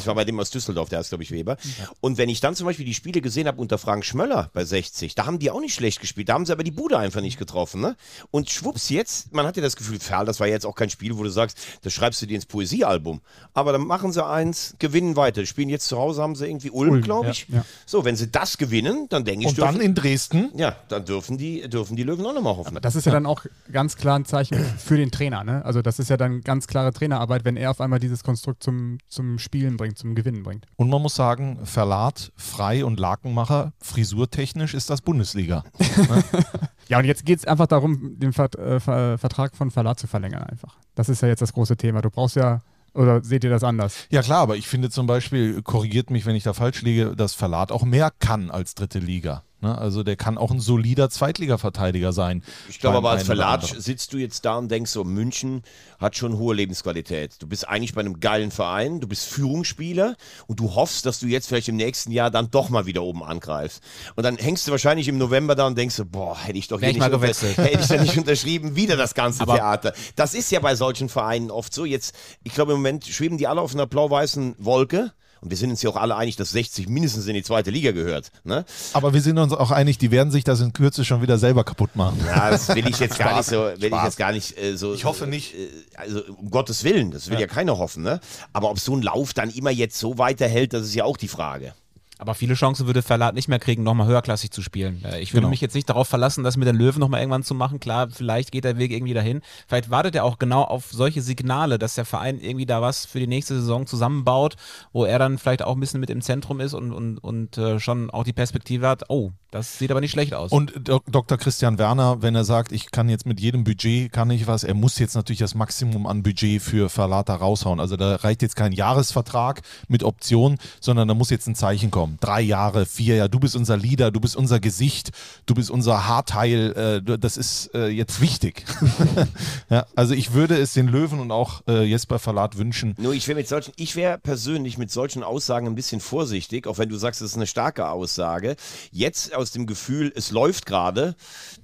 Ich war bei dem aus Düsseldorf, der heißt, glaube ich, Weber. Und wenn ich dann zum Beispiel die Spiele gesehen habe unter Frank Schmöller bei 60, da haben die auch nicht schlecht gespielt. Da haben sie aber die Bude einfach nicht getroffen. Ne? Und schwupps, jetzt, man hat ja das Gefühl, Ferl, das war jetzt auch kein Spiel, wo du sagst, das schreibst du dir ins Poesiealbum. Aber dann machen sie eins, gewinnen weiter. Spielen jetzt zu Hause, haben sie irgendwie Ulm, Ulm glaube ich. Ja, ja. So, wenn sie das gewinnen, dann denke ich. Und dürfen, dann in Dresden? Ja, dann dürfen die, dürfen die Löwen auch nochmal hoffen. Aber das ist ja, ja dann auch ganz klar ein Zeichen für den Trainer. Ne? Also, das ist ja dann ganz klare Trainerarbeit, wenn er auf einmal dieses Konstrukt zum, zum Spielen bringt, zum Gewinnen bringt. Und man muss sagen, Verlat, Frei und Lakenmacher, frisurtechnisch ist das Bundesliga. ne? ja, und jetzt geht es einfach darum, den Vert äh, Vertrag von Verlat zu verlängern einfach. Das ist ja jetzt das große Thema. Du brauchst ja oder seht ihr das anders? Ja klar, aber ich finde zum Beispiel, korrigiert mich, wenn ich da falsch liege, dass Verlat auch mehr kann als dritte Liga. Ne? Also der kann auch ein solider Zweitliga-Verteidiger sein. Ich glaube aber als anderen. sitzt du jetzt da und denkst so, München hat schon hohe Lebensqualität. Du bist eigentlich bei einem geilen Verein, du bist Führungsspieler und du hoffst, dass du jetzt vielleicht im nächsten Jahr dann doch mal wieder oben angreifst. Und dann hängst du wahrscheinlich im November da und denkst so, boah, hätte ich doch Wär hier mal nicht, unter- gewechselt. hätte ich da nicht unterschrieben, wieder das ganze Aber- Theater. Das ist ja bei solchen Vereinen oft so. Jetzt, ich glaube im Moment schweben die alle auf einer blau-weißen Wolke. Und wir sind uns ja auch alle einig, dass 60 mindestens in die zweite Liga gehört. Ne? Aber wir sind uns auch einig, die werden sich das in Kürze schon wieder selber kaputt machen. Ja, das will ich jetzt gar nicht so, will ich jetzt gar nicht äh, so. Ich hoffe nicht. Äh, also um Gottes Willen, das will ja, keiner hoffen, ne? Aber ob so ein Lauf dann immer jetzt so weiterhält, das ist ja auch die Frage. Aber viele Chancen würde Verlat nicht mehr kriegen, nochmal höherklassig zu spielen. Äh, Ich würde Genau. mich jetzt nicht darauf verlassen, das mit den Löwen nochmal irgendwann zu machen. Klar, vielleicht geht der Weg irgendwie dahin. Vielleicht wartet er auch genau auf solche Signale, dass der Verein irgendwie da was für die nächste Saison zusammenbaut, wo er dann vielleicht auch ein bisschen mit im Zentrum ist und, und, und äh, schon auch die Perspektive hat, oh, das sieht aber nicht schlecht aus. Und Dok- Dr. Christian Werner, wenn er sagt, ich kann jetzt mit jedem Budget, kann ich was, er muss jetzt natürlich das Maximum an Budget für Verlata raushauen. Also da reicht jetzt kein Jahresvertrag mit Option, sondern da muss jetzt ein Zeichen kommen. Drei Jahre, vier Jahre, du bist unser Leader, du bist unser Gesicht, du bist unser Haarteil, äh, das ist äh, jetzt wichtig. ja, also ich würde es den Löwen und auch äh, Jesper Verlat wünschen, Nur ich wäre mit solchen, ich wäre persönlich mit solchen Aussagen ein bisschen vorsichtig, auch wenn du sagst, es ist eine starke Aussage. Jetzt aus dem Gefühl, es läuft gerade,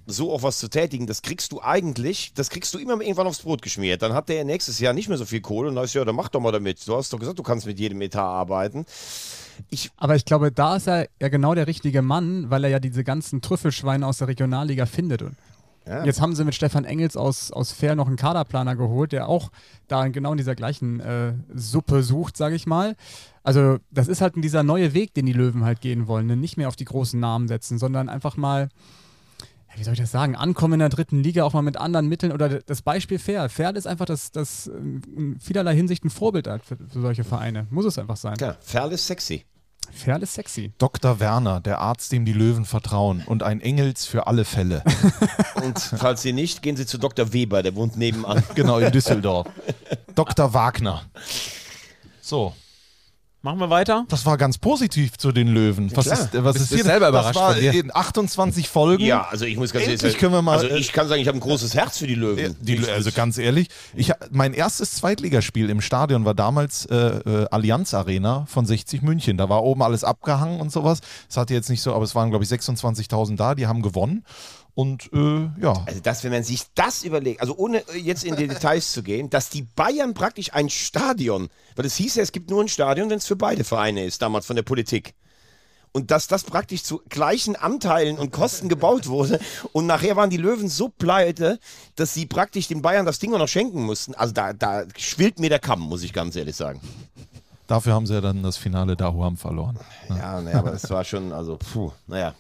so auch was zu tätigen, das kriegst du eigentlich, das kriegst du immer irgendwann aufs Brot geschmiert. Dann hat der nächstes Jahr nicht mehr so viel Kohle und dann du, ja, dann mach doch mal damit. Du hast doch gesagt, du kannst mit jedem Etat arbeiten. Ich, Aber ich glaube, da ist er ja genau der richtige Mann, weil er ja diese ganzen Trüffelschweine aus der Regionalliga findet. Und Ja. Jetzt haben sie mit Stefan Engels aus, aus Fair noch einen Kaderplaner geholt, der auch da genau in dieser gleichen äh, Suppe sucht, sage ich mal. Also das ist halt dieser neue Weg, den die Löwen halt gehen wollen. Ne? Nicht mehr auf die großen Namen setzen, sondern einfach mal, wie soll ich das sagen, ankommen in der dritten Liga auch mal mit anderen Mitteln. Oder das Beispiel Fair. Fair ist einfach das, das ähm, in vielerlei Hinsicht ein Vorbild für, für solche Vereine. Muss es einfach sein. ja, Ferl ist sexy. Fair ist sexy. Dr. Werner, der Arzt, dem die Löwen vertrauen und ein Engels für alle Fälle. Und falls Sie nicht, gehen Sie zu Dr. Weber, der wohnt nebenan. genau, in Düsseldorf. Dr. Wagner. So, Machen wir weiter? das war ganz positiv zu den Löwen. Was klar. ist, was Bist- ist hier? selber das überrascht war von dir. in 28 Folgen. Ja, also ich muss ganz ehrlich Endlich können wir mal, Also ich kann sagen, ich habe ein großes Herz für die Löwen. Die, also ganz ehrlich, ich, mein erstes Zweitligaspiel im Stadion war damals äh, äh, Allianz Arena von 60 München. Da war oben alles abgehangen und sowas. Es hatte jetzt nicht so, aber es waren glaube ich 26.000 da, die haben gewonnen. Und äh, ja, Also das, wenn man sich das überlegt, also ohne äh, jetzt in die Details zu gehen, dass die Bayern praktisch ein Stadion, weil es hieß ja, es gibt nur ein Stadion, wenn es für beide Vereine ist, damals von der Politik. Und dass das praktisch zu gleichen Anteilen und Kosten gebaut wurde. Und nachher waren die Löwen so pleite, dass sie praktisch den Bayern das Ding auch noch schenken mussten. Also da, da schwillt mir der Kamm, muss ich ganz ehrlich sagen. dafür haben sie ja dann das Finale Dahuam verloren. Ja, naja, aber das war schon, also, puh, naja.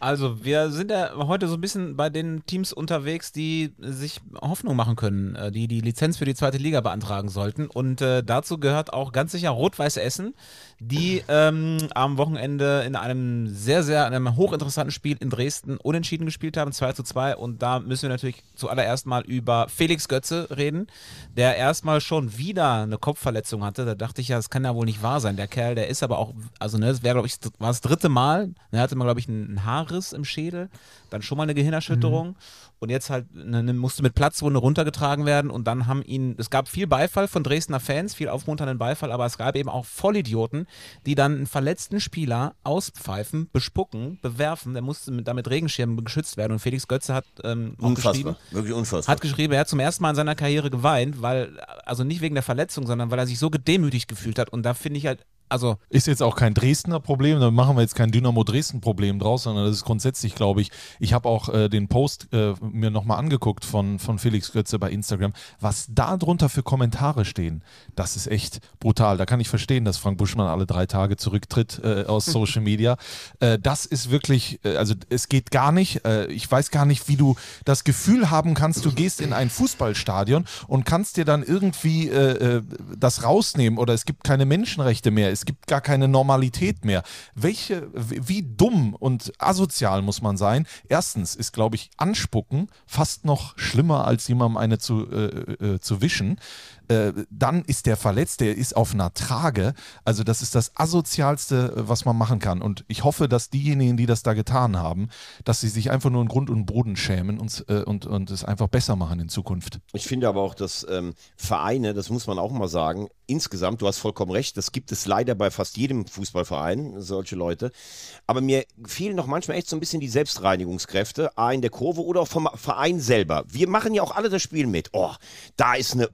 Also, wir sind ja heute so ein bisschen bei den Teams unterwegs, die sich Hoffnung machen können, äh, die die Lizenz für die zweite Liga beantragen sollten. Und äh, dazu gehört auch ganz sicher Rot-Weiß Essen, die ähm, am Wochenende in einem sehr, sehr, einem hochinteressanten Spiel in Dresden unentschieden gespielt haben, 2 zu 2. Und da müssen wir natürlich zuallererst mal über Felix Götze reden, der erstmal schon wieder eine Kopfverletzung hatte. Da dachte ich ja, das kann ja wohl nicht wahr sein. Der Kerl, der ist aber auch, also ne, das wäre, glaube ich, war das dritte Mal. Er hatte mal, glaube ich, einen Haarriss im Schädel, dann schon mal eine Gehirnerschütterung. Und jetzt halt ne, ne, musste mit Platzwunde runtergetragen werden und dann haben ihn, es gab viel Beifall von Dresdner Fans, viel aufmunternden Beifall, aber es gab eben auch Vollidioten, die dann einen verletzten Spieler auspfeifen, bespucken, bewerfen. Der musste mit, damit Regenschirmen geschützt werden und Felix Götze hat ähm, Unfassbar, wirklich unfassbar. hat geschrieben, er hat zum ersten Mal in seiner Karriere geweint, weil, also nicht wegen der Verletzung, sondern weil er sich so gedemütigt gefühlt hat. Und da finde ich halt, also Ist jetzt auch kein Dresdner Problem, da machen wir jetzt kein Dynamo Dresden Problem draus, sondern das ist grundsätzlich, glaube ich, ich habe auch äh, den Post äh, mir nochmal angeguckt von, von Felix Götze bei Instagram, was da drunter für Kommentare stehen, das ist echt brutal. Da kann ich verstehen, dass Frank Buschmann alle drei Tage zurücktritt äh, aus Social Media. Äh, das ist wirklich, äh, also es geht gar nicht. Äh, ich weiß gar nicht, wie du das Gefühl haben kannst, du gehst in ein Fußballstadion und kannst dir dann irgendwie äh, das rausnehmen oder es gibt keine Menschenrechte mehr, es gibt gar keine Normalität mehr. Welche, wie dumm und asozial muss man sein? Erstens ist, glaube ich, Anspucken fast noch schlimmer, als jemandem eine zu, äh, äh, zu wischen. Äh, dann ist der verletzt, der ist auf einer Trage. Also das ist das asozialste, äh, was man machen kann. Und ich hoffe, dass diejenigen, die das da getan haben, dass sie sich einfach nur in Grund und Boden schämen und, äh, und, und es einfach besser machen in Zukunft. Ich finde aber auch, dass ähm, Vereine, das muss man auch mal sagen, insgesamt, du hast vollkommen recht, das gibt es leider bei fast jedem Fußballverein, solche Leute. Aber mir fehlen noch manchmal echt so ein bisschen die Selbstreinigungskräfte, A in der Kurve oder auch vom Verein selber. Wir machen ja auch alle das Spiel mit. Oh, da ist eine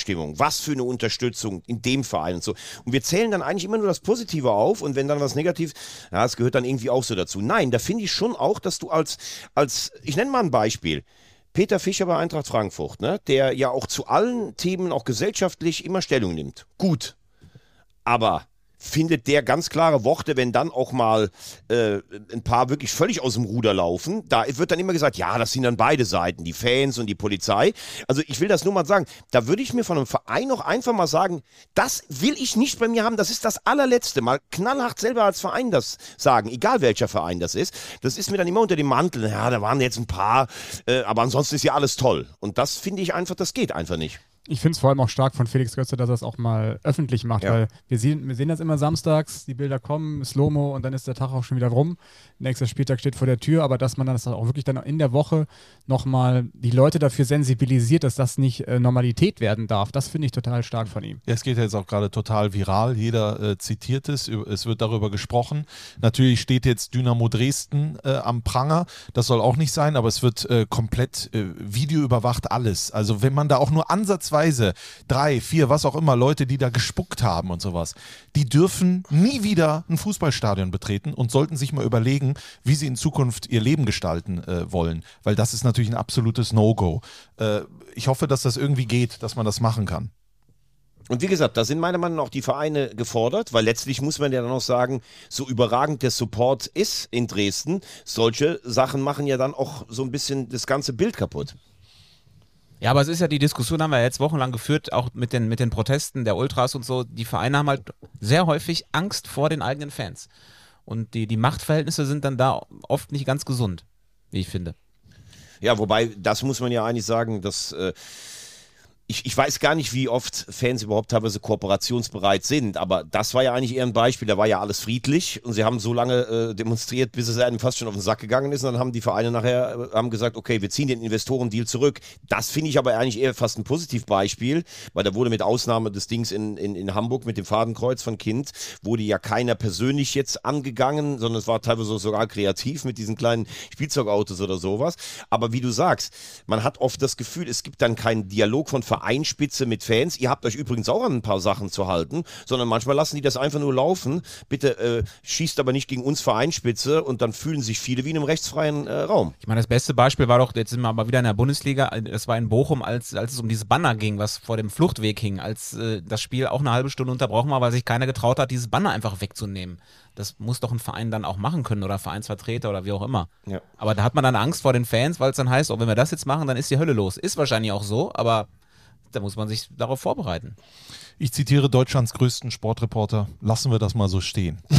Wahnsinnsstimmung. Was für eine Unterstützung in dem Verein und so. Und wir zählen dann eigentlich immer nur das Positive auf und wenn dann was Negatives, ja, es gehört dann irgendwie auch so dazu. Nein, da finde ich schon auch, dass du als, als, ich nenne mal ein Beispiel. Peter Fischer bei Eintracht Frankfurt, ne, der ja auch zu allen Themen auch gesellschaftlich immer Stellung nimmt. Gut. Aber findet der ganz klare Worte, wenn dann auch mal äh, ein paar wirklich völlig aus dem Ruder laufen. Da wird dann immer gesagt, ja, das sind dann beide Seiten, die Fans und die Polizei. Also ich will das nur mal sagen, da würde ich mir von einem Verein auch einfach mal sagen, das will ich nicht bei mir haben, das ist das allerletzte. Mal knallhart selber als Verein das sagen, egal welcher Verein das ist. Das ist mir dann immer unter dem Mantel, ja, da waren jetzt ein paar, äh, aber ansonsten ist ja alles toll. Und das finde ich einfach, das geht einfach nicht. Ich finde es vor allem auch stark von Felix Götze, dass er es auch mal öffentlich macht, Ja. weil wir sehen, wir sehen das immer samstags, die Bilder kommen, Slow-Mo und dann ist der Tag auch schon wieder rum. Nächster Spieltag steht vor der Tür, aber dass man dann das auch wirklich dann in der Woche nochmal die Leute dafür sensibilisiert, dass das nicht äh, Normalität werden darf, das finde ich total stark von ihm. Ja, es geht jetzt auch gerade total viral. Jeder äh, zitiert es. Es wird darüber gesprochen. Natürlich steht jetzt Dynamo Dresden äh, am Pranger. Das soll auch nicht sein, aber es wird äh, komplett äh, videoüberwacht alles. Also wenn man da auch nur ansatzweise drei, vier, was auch immer Leute, die da gespuckt haben und sowas, die dürfen nie wieder ein Fußballstadion betreten und sollten sich mal überlegen, wie sie in Zukunft ihr Leben gestalten äh, wollen. Weil das ist natürlich ein absolutes No-Go. Äh, ich hoffe, dass das irgendwie geht, dass man das machen kann. Und wie gesagt, da sind meiner Meinung nach auch die Vereine gefordert, weil letztlich muss man ja dann auch sagen, so überragend der Support ist in Dresden, solche Sachen machen ja dann auch so ein bisschen das ganze Bild kaputt. Ja, aber es ist ja die Diskussion, haben wir jetzt wochenlang geführt, auch mit den, mit den Protesten der Ultras und so. Die Vereine haben halt sehr häufig Angst vor den eigenen Fans. Und die, die Machtverhältnisse sind dann da oft nicht ganz gesund, wie ich finde. Ja, wobei, das muss man ja eigentlich sagen, dass äh, ich, ich weiß gar nicht, wie oft Fans überhaupt teilweise kooperationsbereit sind, aber das war ja eigentlich eher ein Beispiel. Da war ja alles friedlich und sie haben so lange äh, demonstriert, bis es einem fast schon auf den Sack gegangen ist. Und dann haben die Vereine nachher äh, haben gesagt, okay, wir ziehen den Investorendeal zurück. Das finde ich aber eigentlich eher fast ein Positivbeispiel, weil da wurde mit Ausnahme des Dings in, in, in Hamburg mit dem Fadenkreuz von Kind, wurde ja keiner persönlich jetzt angegangen, sondern es war teilweise sogar kreativ mit diesen kleinen Spielzeugautos oder sowas. Aber wie du sagst, man hat oft das Gefühl, es gibt dann keinen Dialog von Vereinsspitze mit Fans. Ihr habt euch übrigens auch an ein paar Sachen zu halten, sondern manchmal lassen die das einfach nur laufen. Bitte äh, schießt aber nicht gegen uns Vereinsspitze und dann fühlen sich viele wie in einem rechtsfreien äh, Raum. Ich meine, das beste Beispiel war doch, jetzt sind wir aber wieder in der Bundesliga, das war in Bochum, als, als es um dieses Banner ging, was vor dem Fluchtweg hing, als äh, das Spiel auch eine halbe Stunde unterbrochen war, weil sich keiner getraut hat, dieses Banner einfach wegzunehmen. Das muss doch ein Verein dann auch machen können oder Vereinsvertreter oder wie auch immer. Ja. Aber da hat man dann Angst vor den Fans, weil es dann heißt, oh, wenn wir das jetzt machen, dann ist die Hölle los. Ist wahrscheinlich auch so, aber da muss man sich darauf vorbereiten. Ich zitiere Deutschlands größten Sportreporter. Lassen wir das mal so stehen.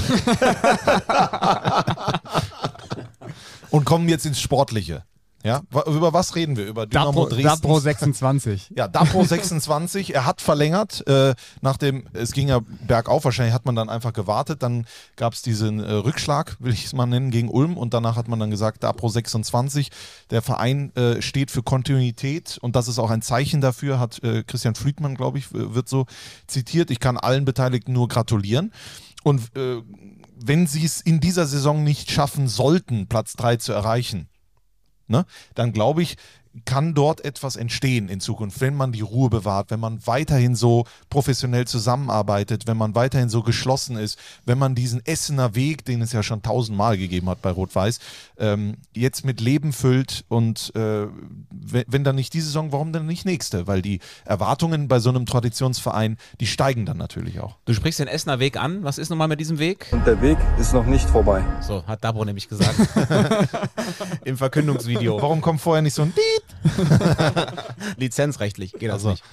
Und kommen jetzt ins Sportliche. Ja, über was reden wir? Über Dynamo Dapro, Dresden. Dapro 26. Ja, Dapro 26, er hat verlängert, äh, nach dem, es ging ja bergauf, wahrscheinlich hat man dann einfach gewartet, dann gab es diesen äh, Rückschlag, will ich es mal nennen, gegen Ulm und danach hat man dann gesagt, Dapro 26, der Verein äh, steht für Kontinuität und das ist auch ein Zeichen dafür, hat äh, Christian Friedmann, glaube ich, wird so zitiert. Ich kann allen Beteiligten nur gratulieren und äh, wenn sie es in dieser Saison nicht schaffen sollten, Platz 3 zu erreichen, ne, dann glaube ich, kann dort etwas entstehen in Zukunft, wenn man die Ruhe bewahrt, wenn man weiterhin so professionell zusammenarbeitet, wenn man weiterhin so geschlossen ist, wenn man diesen Essener Weg, den es ja schon tausendmal gegeben hat bei Rot-Weiß, ähm, jetzt mit Leben füllt und äh, wenn, wenn dann nicht diese Saison, warum dann nicht nächste? Weil die Erwartungen bei so einem Traditionsverein, die steigen dann natürlich auch. Du sprichst den Essener Weg an. Was ist nochmal mit diesem Weg? Und der Weg ist noch nicht vorbei. So, hat Dabo nämlich gesagt. Im Verkündungsvideo. Warum kommt vorher nicht so ein Diet? Lizenzrechtlich geht das Also. nicht.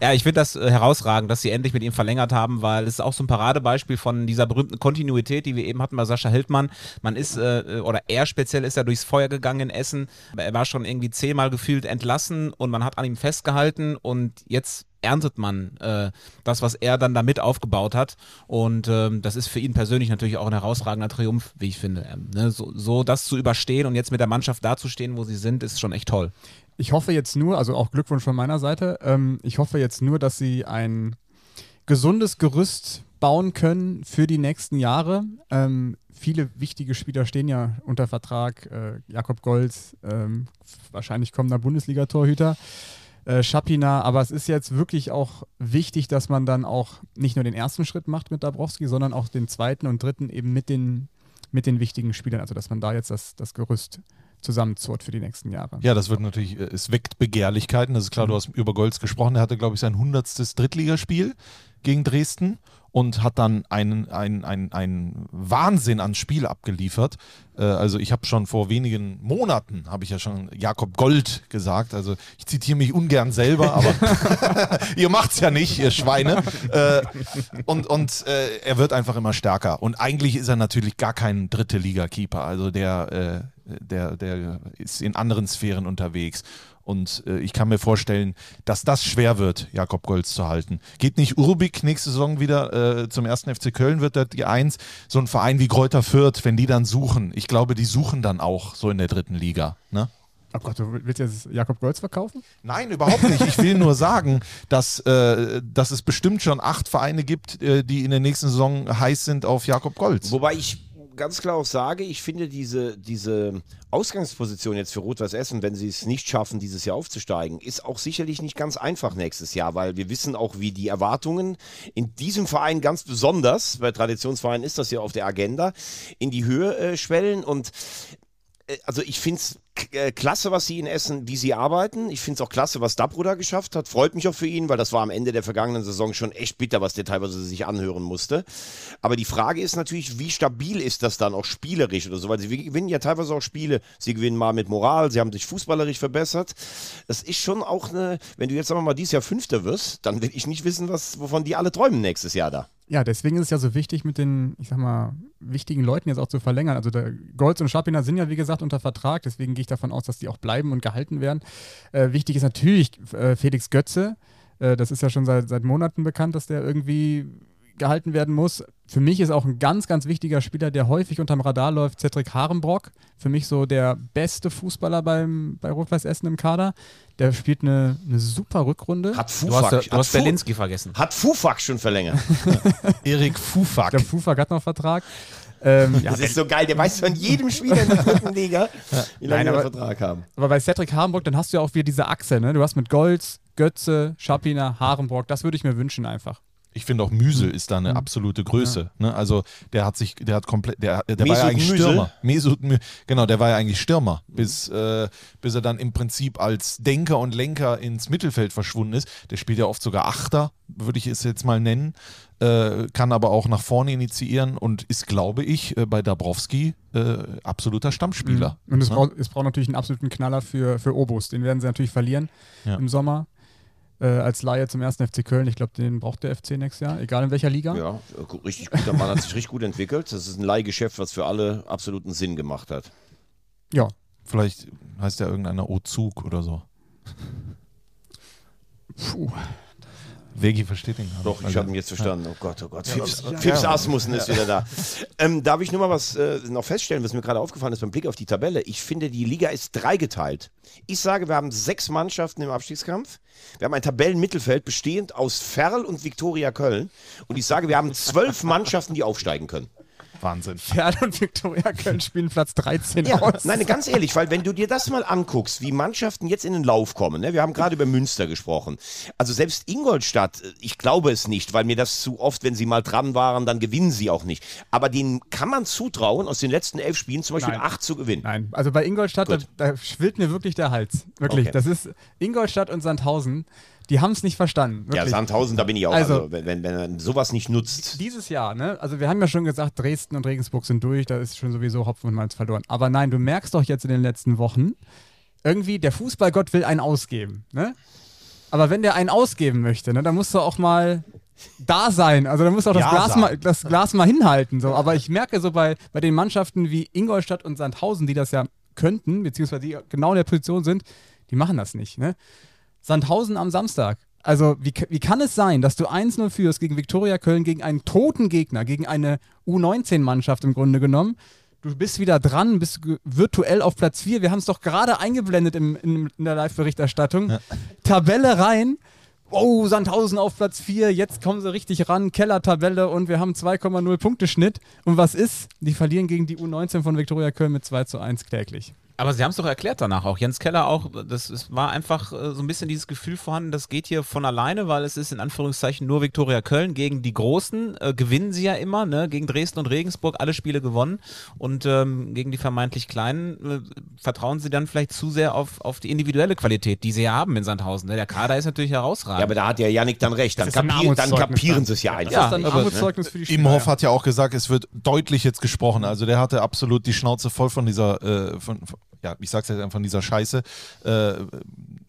Ja, ich finde das äh, herausragend, dass sie endlich mit ihm verlängert haben, weil es ist auch so ein Paradebeispiel von dieser berühmten Kontinuität, die wir eben hatten bei Sascha Hildmann. Man ist, äh, oder er speziell ist ja durchs Feuer gegangen in Essen. Er war schon irgendwie zehnmal gefühlt entlassen und man hat an ihm festgehalten und jetzt erntet man äh, das, was er dann damit aufgebaut hat. Und ähm, das ist für ihn persönlich natürlich auch ein herausragender Triumph, wie ich finde. Ähm, ne? so, so das zu überstehen und jetzt mit der Mannschaft dazustehen, wo sie sind, ist schon echt toll. Ich hoffe jetzt nur, also auch Glückwunsch von meiner Seite, ähm, ich hoffe jetzt nur, dass sie ein gesundes Gerüst bauen können für die nächsten Jahre. Ähm, viele wichtige Spieler stehen ja unter Vertrag. Äh, Jakob Golz, ähm, wahrscheinlich kommender Bundesliga-Torhüter. Äh, Schapina, aber es ist jetzt wirklich auch wichtig, dass man dann auch nicht nur den ersten Schritt macht mit Dabrowski, sondern auch den zweiten und dritten eben mit den, mit den wichtigen Spielern. Also dass man da jetzt das, das Gerüst zusammenzurrt für die nächsten Jahre. Ja, das wird natürlich, äh, es weckt Begehrlichkeiten. Das ist klar, du hast über Golds gesprochen. Er hatte, glaube ich, sein 100. Drittligaspiel gegen Dresden und hat dann einen, einen, einen, einen Wahnsinn an Spiel abgeliefert. Äh, also ich habe schon vor wenigen Monaten, habe ich ja schon Jakob Gold gesagt. Also ich zitiere mich ungern selber, aber ihr macht's ja nicht, ihr Schweine. Äh, und und äh, er wird einfach immer stärker. Und eigentlich ist er natürlich gar kein dritte Liga-Keeper. Also der, äh, der, der ist in anderen Sphären unterwegs. Und äh, ich kann mir vorstellen, dass das schwer wird, Jakob Golz zu halten. Geht nicht Urbik nächste Saison wieder äh, zum ersten FC Köln, wird das die Eins. So ein Verein wie Kräuter Fürth, wenn die dann suchen, ich glaube, die suchen dann auch so in der dritten Liga. Ne? Oh Gott, du willst jetzt Jakob Golz verkaufen? Nein, überhaupt nicht. Ich will nur sagen, dass, äh, dass es bestimmt schon acht Vereine gibt, äh, die in der nächsten Saison heiß sind auf Jakob Golz. Wobei ich ganz klar auch sage, ich finde diese, diese Ausgangsposition jetzt für Rot-Weiß Essen, wenn sie es nicht schaffen, dieses Jahr aufzusteigen, ist auch sicherlich nicht ganz einfach nächstes Jahr, weil wir wissen auch, wie die Erwartungen in diesem Verein ganz besonders, bei Traditionsvereinen ist das ja auf der Agenda, in die Höhe äh, schwellen. Und also ich finde es äh, klasse, was sie in Essen, wie sie arbeiten. Ich finde es auch klasse, was Dabruder geschafft hat. Freut mich auch für ihn, weil das war am Ende der vergangenen Saison schon echt bitter, was der teilweise sich anhören musste. Aber die Frage ist natürlich, wie stabil ist das dann auch spielerisch oder so, weil sie gewinnen ja teilweise auch Spiele. Sie gewinnen mal mit Moral, sie haben sich fußballerisch verbessert. Das ist schon auch eine, wenn du jetzt sagen wir mal dieses Jahr Fünfter wirst, dann will ich nicht wissen, was, wovon die alle träumen nächstes Jahr da. Ja, deswegen ist es ja so wichtig, mit den, ich sag mal, wichtigen Leuten jetzt auch zu verlängern. Also der Golds und Schapina sind ja, wie gesagt, unter Vertrag, deswegen gehe ich davon aus, dass die auch bleiben und gehalten werden. Äh, wichtig ist natürlich äh, Felix Götze. Äh, das ist ja schon seit, seit Monaten bekannt, dass der irgendwie gehalten werden muss. Für mich ist auch ein ganz, ganz wichtiger Spieler, der häufig unterm Radar läuft, Cedric Harenbrock. Für mich so der beste Fußballer beim, bei Rot-Weiß Essen im Kader. Der spielt eine, eine super Rückrunde. Hat Du hast, Fufak, du hast Fu- Berlinski vergessen. hat Fufak schon verlängert. Erik Fufak. Der Fufak hat noch Vertrag. Ähm, ja, Das ist so geil, der weiß von jedem Spieler in der dritten Liga, wie lange aber- Vertrag haben. aber bei Cedric Harenbrock, dann hast du ja auch wieder diese Achse. Ne? Du hast mit Golds, Götze, Schapina, Harenbrock. Das würde ich mir wünschen einfach. Ich finde auch Müsel ist da eine absolute Größe. Ne? Also der hat sich, der hat komplett, der, der war ja eigentlich Müsel? Stürmer. Mesut, genau, der war ja eigentlich Stürmer, bis, äh, bis er dann im Prinzip als Denker und Lenker ins Mittelfeld verschwunden ist. Der spielt ja oft sogar Achter, würde ich es jetzt mal nennen. Äh, kann aber auch nach vorne initiieren und ist, glaube ich, äh, bei Dabrowski äh, absoluter Stammspieler. Und es, Ne? braucht, es braucht natürlich einen absoluten Knaller für, für Obus. Den werden sie natürlich verlieren Ja. im Sommer. Äh, als Laie zum ersten FC Köln. Ich glaube, den braucht der FC nächstes Jahr, egal in welcher Liga. Ja, richtig gut. Der Mann hat sich richtig gut entwickelt. Das ist ein Leihgeschäft, was für alle absoluten Sinn gemacht hat. Ja. Vielleicht heißt ja irgendeiner Ozug oder so. Puh. Vegi versteht ihn Doch, ich Also- habe ihn jetzt verstanden. Oh Gott, oh Gott. Ja, Fips, ja, Fips ja. Asmussen ist wieder da. Ähm, darf ich nur mal was äh, noch feststellen, was mir gerade aufgefallen ist beim Blick auf die Tabelle? Ich finde, die Liga ist dreigeteilt. Ich sage, wir haben sechs Mannschaften im Abstiegskampf. Wir haben ein Tabellenmittelfeld bestehend aus Ferl und Viktoria Köln. Und ich sage, wir haben zwölf Mannschaften, die aufsteigen können. Wahnsinn. Pferd und Viktoria Köln spielen Platz 13 Ja, aus. nein, ganz ehrlich, weil wenn du dir das mal anguckst, wie Mannschaften jetzt in den Lauf kommen, ne? wir haben gerade über Münster gesprochen, also selbst Ingolstadt, äh, ich glaube es nicht, weil mir das zu oft, wenn sie mal dran waren, dann gewinnen sie auch nicht. Aber denen kann man zutrauen, aus den letzten elf Spielen zum Beispiel Nein. acht zu gewinnen. Nein, also bei Ingolstadt, da, da schwillt mir wirklich der Hals. Wirklich. Okay. Das ist Ingolstadt und Sandhausen, die haben es nicht verstanden. Ja, Wirklich. Sandhausen, da bin ich auch. Also- Also, wenn, wenn, wenn man sowas nicht nutzt. Dieses Jahr, ne? Also wir haben ja schon gesagt, Dresden und Regensburg sind durch, da ist schon sowieso Hopfen und Malz verloren. Aber nein, du merkst doch jetzt in den letzten Wochen, irgendwie der Fußballgott will einen ausgeben, ne? Aber wenn der einen ausgeben möchte, ne, dann musst du auch mal da sein. Also da musst du auch das, Ja Glas mal, das Glas mal hinhalten. So. Aber ich merke so bei, bei den Mannschaften wie Ingolstadt und Sandhausen, die das ja könnten, beziehungsweise die genau in der Position sind, die machen das nicht. Ne? Sandhausen am Samstag. Also, wie, wie kann es sein, dass du 1-0 führst gegen Viktoria Köln, gegen einen toten Gegner, gegen eine U19-Mannschaft im Grunde genommen? Du bist wieder dran, bist virtuell auf Platz 4. Wir haben es doch gerade eingeblendet im, in, in der Live-Berichterstattung. Tabelle rein. Oh, Sandhausen auf Platz 4. Jetzt kommen sie richtig ran. Keller-Tabelle und wir haben 2,0 Punkte Schnitt. Und was ist? Die verlieren gegen die U19 von Viktoria Köln mit 2 zu 1 kläglich. Aber Sie haben es doch erklärt danach auch. Jens Keller auch, das es war einfach äh, so ein bisschen dieses Gefühl vorhanden, das geht hier von alleine, weil es ist in Anführungszeichen nur Viktoria Köln gegen die Großen. Äh, gewinnen sie ja immer, ne? Gegen Dresden und Regensburg alle Spiele gewonnen. Und ähm, gegen die vermeintlich Kleinen äh, vertrauen sie dann vielleicht zu sehr auf, auf die individuelle Qualität, die sie ja haben in Sandhausen. Ne? Der Kader ist natürlich herausragend. Ja, aber da hat ja Yannick dann recht. Dann, kapier, dann kapieren dann. sie es ja einfach. Das ist dann ein aber- Armutszeugnis für die Spieler. Imhoff hat ja auch gesagt, es wird deutlich jetzt gesprochen. Also der hatte absolut die Schnauze voll von dieser, äh, von, von, ja, ich sag's jetzt einfach, von dieser Scheiße, äh,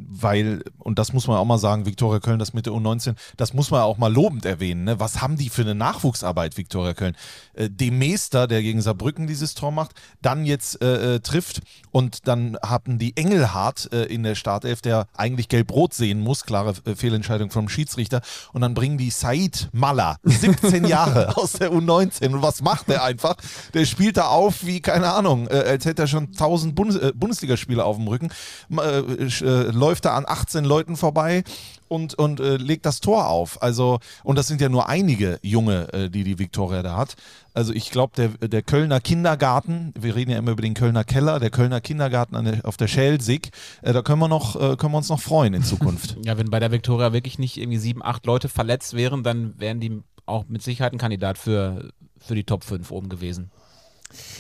weil, und das muss man auch mal sagen, Viktoria Köln, das mit der U19, das muss man auch mal lobend erwähnen. Ne? Was haben die für eine Nachwuchsarbeit, Viktoria Köln? Äh, dem Meester, der gegen Saarbrücken dieses Tor macht, dann jetzt äh, äh, trifft und dann hatten die Engelhardt äh, in der Startelf, der eigentlich gelb-rot sehen muss, klare äh, Fehlentscheidung vom Schiedsrichter, und dann bringen die Said Malla, 17 Jahre aus der U19. Und was macht der einfach? Der spielt da auf wie, keine Ahnung, äh, als hätte er schon 1000 Bundes Bundesligaspiele auf dem Rücken, äh, da an 18 Leuten vorbei und, und äh, legt das Tor auf. Also, und das sind ja nur einige Junge, äh, die die Viktoria da hat. Also ich glaube, der, der Kölner Kindergarten, wir reden ja immer über den Kölner Keller, der Kölner Kindergarten der, auf der Schelsig, äh, da können wir, noch, äh, können wir uns noch freuen in Zukunft. Ja, wenn bei der Viktoria wirklich nicht irgendwie sieben, acht Leute verletzt wären, dann wären die auch mit Sicherheit ein Kandidat für, für die Top 5 oben gewesen.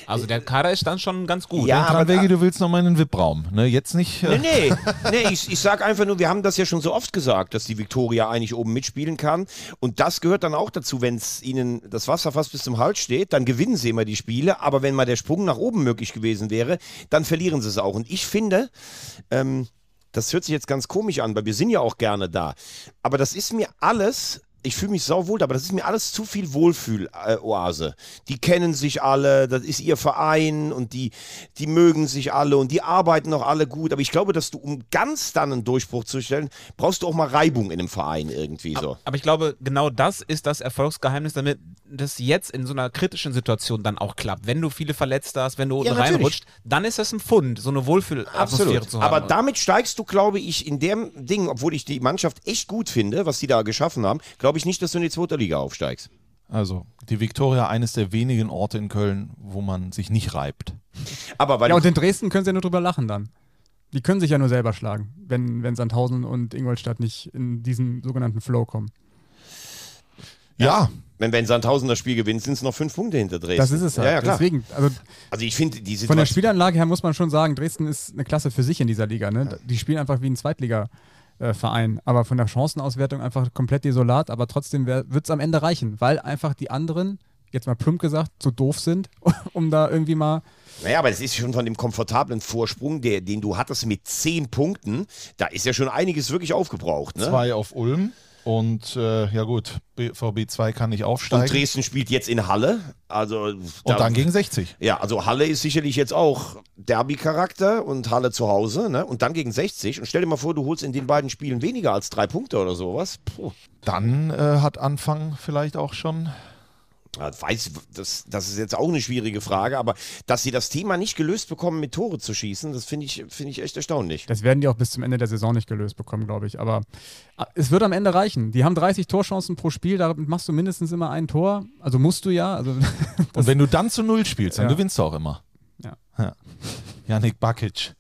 Also der Kader ist dann schon ganz gut. Ja, Ja, aber du willst noch mal in den VIP-Raum. Ne? Jetzt nicht. Äh, Nee, nee, nee ich, ich sag einfach nur, wir haben das ja schon so oft gesagt, dass die Viktoria eigentlich oben mitspielen kann. Und das gehört dann auch dazu, wenn es ihnen das Wasser fast bis zum Hals steht, dann gewinnen sie immer die Spiele. Aber wenn mal der Sprung nach oben möglich gewesen wäre, dann verlieren sie es auch. Und ich finde, ähm, das hört sich jetzt ganz komisch an, weil wir sind ja auch gerne da. Aber das ist mir alles. Ich fühle mich sauwohl, aber das ist mir alles zu viel Wohlfühl-Oase. Die kennen sich alle, das ist ihr Verein und die, die mögen sich alle und die arbeiten auch alle gut. Aber ich glaube, dass du, um ganz dann einen Durchbruch zu stellen, brauchst du auch mal Reibung in einem Verein irgendwie so. Aber ich glaube, genau das ist das Erfolgsgeheimnis, damit das jetzt in so einer kritischen Situation dann auch klappt. Wenn du viele Verletzte hast, wenn du Ja, reinrutscht, dann ist das ein Pfund, so eine Wohlfühlatmosphäre zu haben. Aber damit steigst du, glaube ich, in dem Ding, obwohl ich die Mannschaft echt gut finde, was die da geschaffen haben, glaube ich nicht, dass du in die zweite Liga aufsteigst. Also, die Viktoria, eines der wenigen Orte in Köln, wo man sich nicht reibt. Aber weil Ja, und in Dresden können sie ja nur drüber lachen dann. Die können sich ja nur selber schlagen, wenn, wenn Sandhausen und Ingolstadt nicht in diesen sogenannten Flow kommen. Ja, wenn wir in Sandhausen das Spiel gewinnen, sind es noch fünf Punkte hinter Dresden. Das ist es halt. Ja, ja, klar. Deswegen, also Also ich finde, die von der Situation. Spielanlage her muss man schon sagen, Dresden ist eine Klasse für sich in dieser Liga. Ne? Die spielen einfach wie ein Zweitliga-Verein. Aber von der Chancenauswertung einfach komplett desolat. Aber trotzdem wird es am Ende reichen, weil einfach die anderen, jetzt mal plump gesagt, so doof sind, um da irgendwie mal Naja, aber das ist schon von dem komfortablen Vorsprung, der, den du hattest mit zehn Punkten, da ist ja schon einiges wirklich aufgebraucht. Ne? zwei auf Ulm. Und äh, ja gut, BVB 2 kann nicht Und aufsteigen. Dresden spielt jetzt in Halle. Also Und dann gegen 60. Ja, also Halle ist sicherlich jetzt auch Derby-Charakter und Halle zu Hause, ne? Und dann gegen 60. Und stell dir mal vor, du holst in den beiden Spielen weniger als drei Punkte oder sowas. Puh. Dann äh, hat Anfang vielleicht auch schon. Weiß, das, das ist jetzt auch eine schwierige Frage, aber dass sie das Thema nicht gelöst bekommen, mit Tore zu schießen, das finde ich, finde ich echt erstaunlich. Das werden die auch bis zum Ende der Saison nicht gelöst bekommen, glaube ich. Aber äh, es wird am Ende reichen. Die haben 30 Torchancen pro Spiel, damit machst du mindestens immer ein Tor. Also musst du ja. Also Und wenn du dann zu Null spielst, dann Ja. gewinnst du auch immer. Ja. ja. Janik Bakic,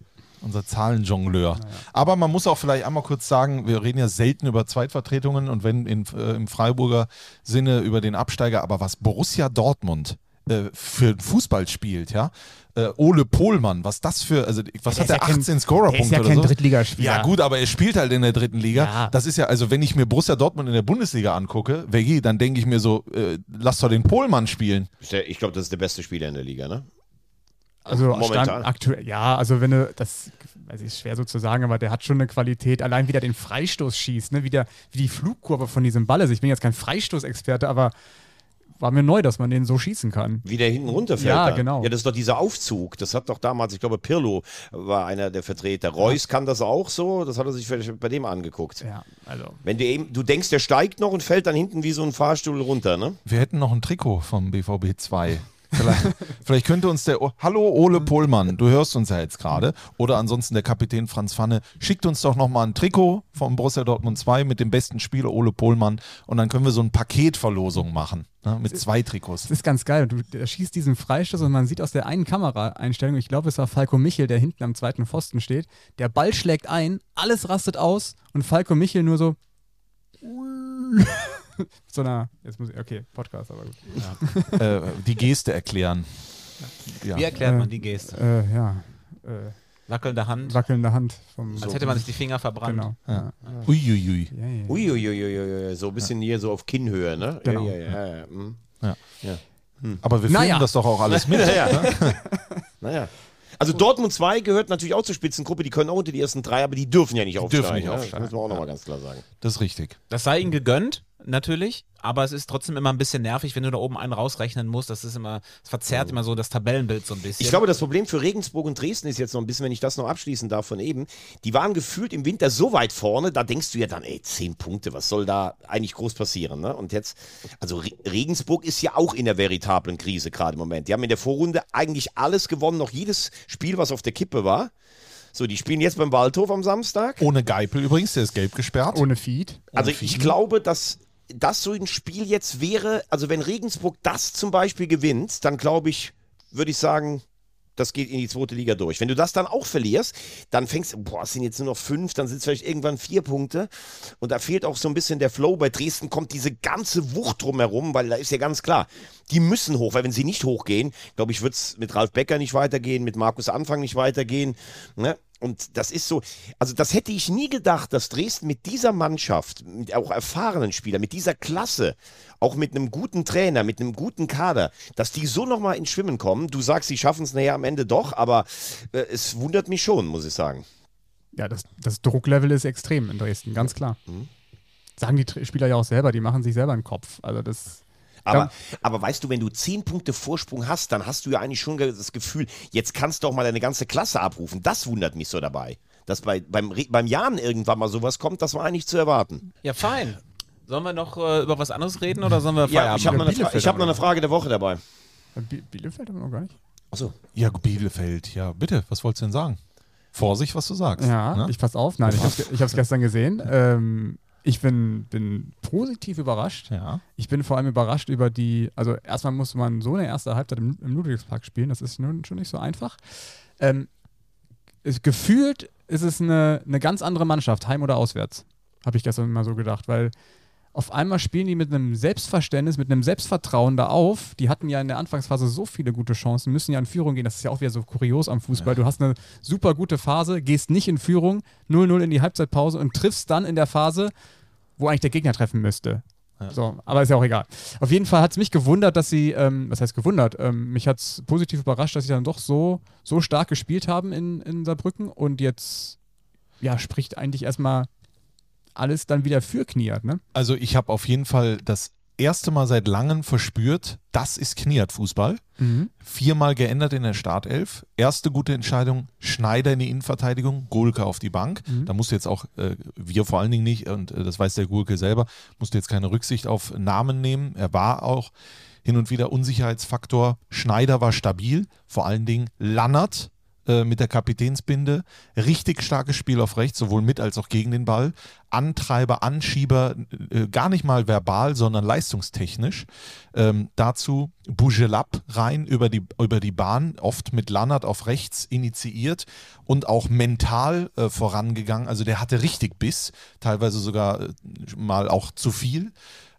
unser Zahlenjongleur. Aber man muss auch vielleicht einmal kurz sagen, wir reden ja selten über Zweitvertretungen und wenn in, äh, im Freiburger Sinne über den Absteiger, aber was Borussia Dortmund äh, für Fußball spielt, ja. Äh, Ole Pohlmann, was das für, also was Der hat ist er, ja kein- 18 Scorerpunkte der ist ja oder kein so? Drittligaspieler. Ja gut, aber er spielt halt in der dritten Liga. Ja. Das ist ja, also wenn ich mir Borussia Dortmund in der Bundesliga angucke, Veggie, dann denke ich mir so, äh, lass doch den Pohlmann spielen. Der- Ich glaube, das ist der beste Spieler in der Liga, ne? Also Momentan. Stand aktuell, ja, also wenn du, das weiß ich, ist schwer so zu sagen, aber der hat schon eine Qualität, allein wie der den Freistoß schießt, ne, wie, der, wie die Flugkurve von diesem Ball ist. Ich bin jetzt kein Freistoßexperte, aber war mir neu, dass man den so schießen kann. Wie der hinten runterfällt. Ja, dann. genau. Ja, das ist doch dieser Aufzug. Das hat doch damals, ich glaube, Pirlo war einer der Vertreter. Reus kann das auch so. Das hat er sich vielleicht bei dem angeguckt. Ja, also. Wenn du eben, du denkst, der steigt noch und fällt dann hinten wie so ein Fahrstuhl runter, ne? Wir hätten noch ein Trikot vom BVB 2. Vielleicht, vielleicht könnte uns der. O- Hallo Ole Pohlmann, du hörst uns ja jetzt gerade. Oder ansonsten der Kapitän Franz Pfanne. Schickt uns doch nochmal ein Trikot vom Borussia Dortmund 2 mit dem besten Spieler Ole Pohlmann. Und dann können wir so eine Paketverlosung machen. Ne, mit zwei Trikots. Das ist ganz geil. Du schießt diesen Freistoß und man sieht aus der einen Kameraeinstellung, ich glaube, es war Falco Michel, der hinten am zweiten Pfosten steht. Der Ball schlägt ein, alles rastet aus und Falco Michel nur so. so einer, jetzt muss ich, okay, Podcast, aber gut. äh, die Geste erklären. Ja. Wie erklärt man die Geste? Äh, ja. Äh, Wackelnde Hand, wackelnde Hand vom. als hätte man sich die Finger verbrannt. Genau. Ja. Uiuiui. Ja, ja, ja. Uiuiuiui, so ein bisschen hier so auf Kinnhöhe, ne? Genau. Ja, ja, ja. ja. hm. Aber wir Naja. filmen das doch auch alles mit. Ja, ja. naja. Also Dortmund 2 gehört natürlich auch zur Spitzengruppe, die können auch unter die ersten drei, aber die dürfen ja nicht aufsteigen. dürfen nicht ne? aufsteigen. Das muss man auch nochmal ganz klar sagen. Das ist richtig. Das sei ihnen gegönnt, natürlich, aber es ist trotzdem immer ein bisschen nervig, wenn du da oben einen rausrechnen musst. Das ist immer, es verzerrt immer so das Tabellenbild so ein bisschen. Ich glaube, das Problem für Regensburg und Dresden ist jetzt noch ein bisschen, wenn ich das noch abschließen darf von eben, die waren gefühlt im Winter so weit vorne, da denkst du ja dann, ey, zehn Punkte, was soll da eigentlich groß passieren? Ne? Und jetzt, also Re Regensburg ist ja auch in der veritablen Krise gerade im Moment. Die haben in der Vorrunde eigentlich alles gewonnen, noch jedes Spiel, was auf der Kippe war. So, die spielen jetzt beim Waldhof am Samstag. Ohne Geipel übrigens, der ist gelb gesperrt. Ohne Feed. Also ich glaube, dass das so ein Spiel jetzt wäre, also wenn Regensburg das zum Beispiel gewinnt, dann glaube ich, würde ich sagen, das geht in die zweite Liga durch. Wenn du das dann auch verlierst, dann fängst du, boah, es sind jetzt nur noch fünf, dann sind es vielleicht irgendwann vier Punkte. Und da fehlt auch so ein bisschen der Flow. Bei Dresden kommt diese ganze Wucht drumherum, weil da ist ja ganz klar, die müssen hoch, weil wenn sie nicht hochgehen, glaube ich, wird es mit Ralf Becker nicht weitergehen, mit Markus Anfang nicht weitergehen. Ne? Und das ist so, also das hätte ich nie gedacht, dass Dresden mit dieser Mannschaft, mit auch erfahrenen Spielern, mit dieser Klasse, auch mit einem guten Trainer, mit einem guten Kader, dass die so nochmal ins Schwimmen kommen. Du sagst, sie schaffen es nachher am Ende doch, aber äh, es wundert mich schon, muss ich sagen. Ja, das, das Drucklevel ist extrem in Dresden, ganz klar. Sagen die Spieler ja auch selber, die machen sich selber einen Kopf. Also das. Aber, aber weißt du, wenn du zehn Punkte Vorsprung hast, dann hast du ja eigentlich schon das Gefühl, jetzt kannst du auch mal deine ganze Klasse abrufen. Das wundert mich so dabei. Dass bei, beim, beim Jan irgendwann mal sowas kommt, das war eigentlich zu erwarten. ja, fein. Sollen wir noch äh, über was anderes reden oder sollen wir Ja, Feierabend ich habe noch, eine ich hab noch eine Frage der Woche dabei. Bi- Bielefeld haben wir noch gar nicht. Achso. Ja, Bielefeld, ja, bitte, was wolltest du denn sagen? Vorsicht, was du sagst. Ja, ne? ich pass auf. Nein, ich habe es ich hab's gestern gesehen. Ähm, ich bin, bin positiv überrascht. ja. Ich bin vor allem überrascht über die, also erstmal muss man so eine erste Halbzeit im, im Ludwigspark spielen, das ist nun schon nicht so einfach. Ähm, es, gefühlt ist es eine, eine ganz andere Mannschaft, heim oder auswärts, habe ich gestern mal so gedacht, weil auf einmal spielen die mit einem Selbstverständnis, mit einem Selbstvertrauen da auf. Die hatten ja in der Anfangsphase so viele gute Chancen, müssen ja in Führung gehen. Das ist ja auch wieder so kurios am Fußball. Du hast eine super gute Phase, gehst nicht in Führung, 0-0 in die Halbzeitpause und triffst dann in der Phase, wo eigentlich der Gegner treffen müsste. So, aber ist ja auch egal. Auf jeden Fall hat es mich gewundert, dass sie, ähm, was heißt gewundert, ähm, mich hat es positiv überrascht, dass sie dann doch so, so stark gespielt haben in, in Saarbrücken und jetzt, ja, spricht eigentlich erstmal alles dann wieder für Kniat, ne? Also ich habe auf jeden Fall das erste Mal seit langem verspürt, das ist Kniat-Fußball. Viermal geändert in der Startelf. Erste gute Entscheidung, Schneider in die Innenverteidigung, Gulke auf die Bank. Da musste jetzt auch, äh, wir vor allen Dingen nicht, und äh, das weiß der Gulke selber, musste jetzt keine Rücksicht auf Namen nehmen. Er war auch hin und wieder Unsicherheitsfaktor. Schneider war stabil, vor allen Dingen Lannert äh, mit der Kapitänsbinde. Richtig starkes Spiel auf rechts, sowohl mit als auch gegen den Ball. Antreiber, Anschieber, äh, gar nicht mal verbal, sondern leistungstechnisch. Ähm, dazu Bougelab rein über die, über die Bahn, oft mit Lannert auf rechts initiiert und auch mental äh, vorangegangen. Also der hatte richtig Biss, teilweise sogar äh, mal auch zu viel.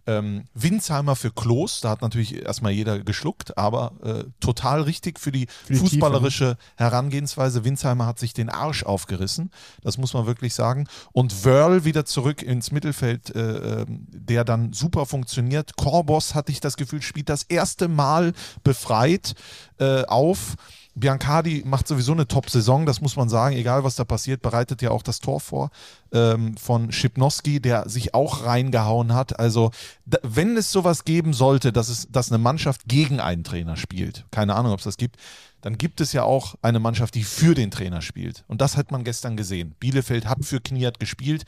Ähm, Winsheimer für Klos, da hat natürlich erstmal jeder geschluckt, aber äh, total richtig für die, die Tiefe, fußballerische Herangehensweise. Winsheimer hat sich den Arsch aufgerissen, das muss man wirklich sagen. Und Wörl wieder zurück ins Mittelfeld, äh, ähm, der dann super funktioniert. Korbos, hatte ich das Gefühl, spielt das erste Mal befreit äh, auf. Biancardi macht sowieso eine Top-Saison, das muss man sagen. Egal, was da passiert, bereitet ja auch das Tor vor ähm, von Schipnowski, der sich auch reingehauen hat. Also, da, wenn es sowas geben sollte, dass, es, dass eine Mannschaft gegen einen Trainer spielt, keine Ahnung, ob es das gibt, dann gibt es ja auch eine Mannschaft, die für den Trainer spielt. Und das hat man gestern gesehen. Bielefeld hat für Kniat gespielt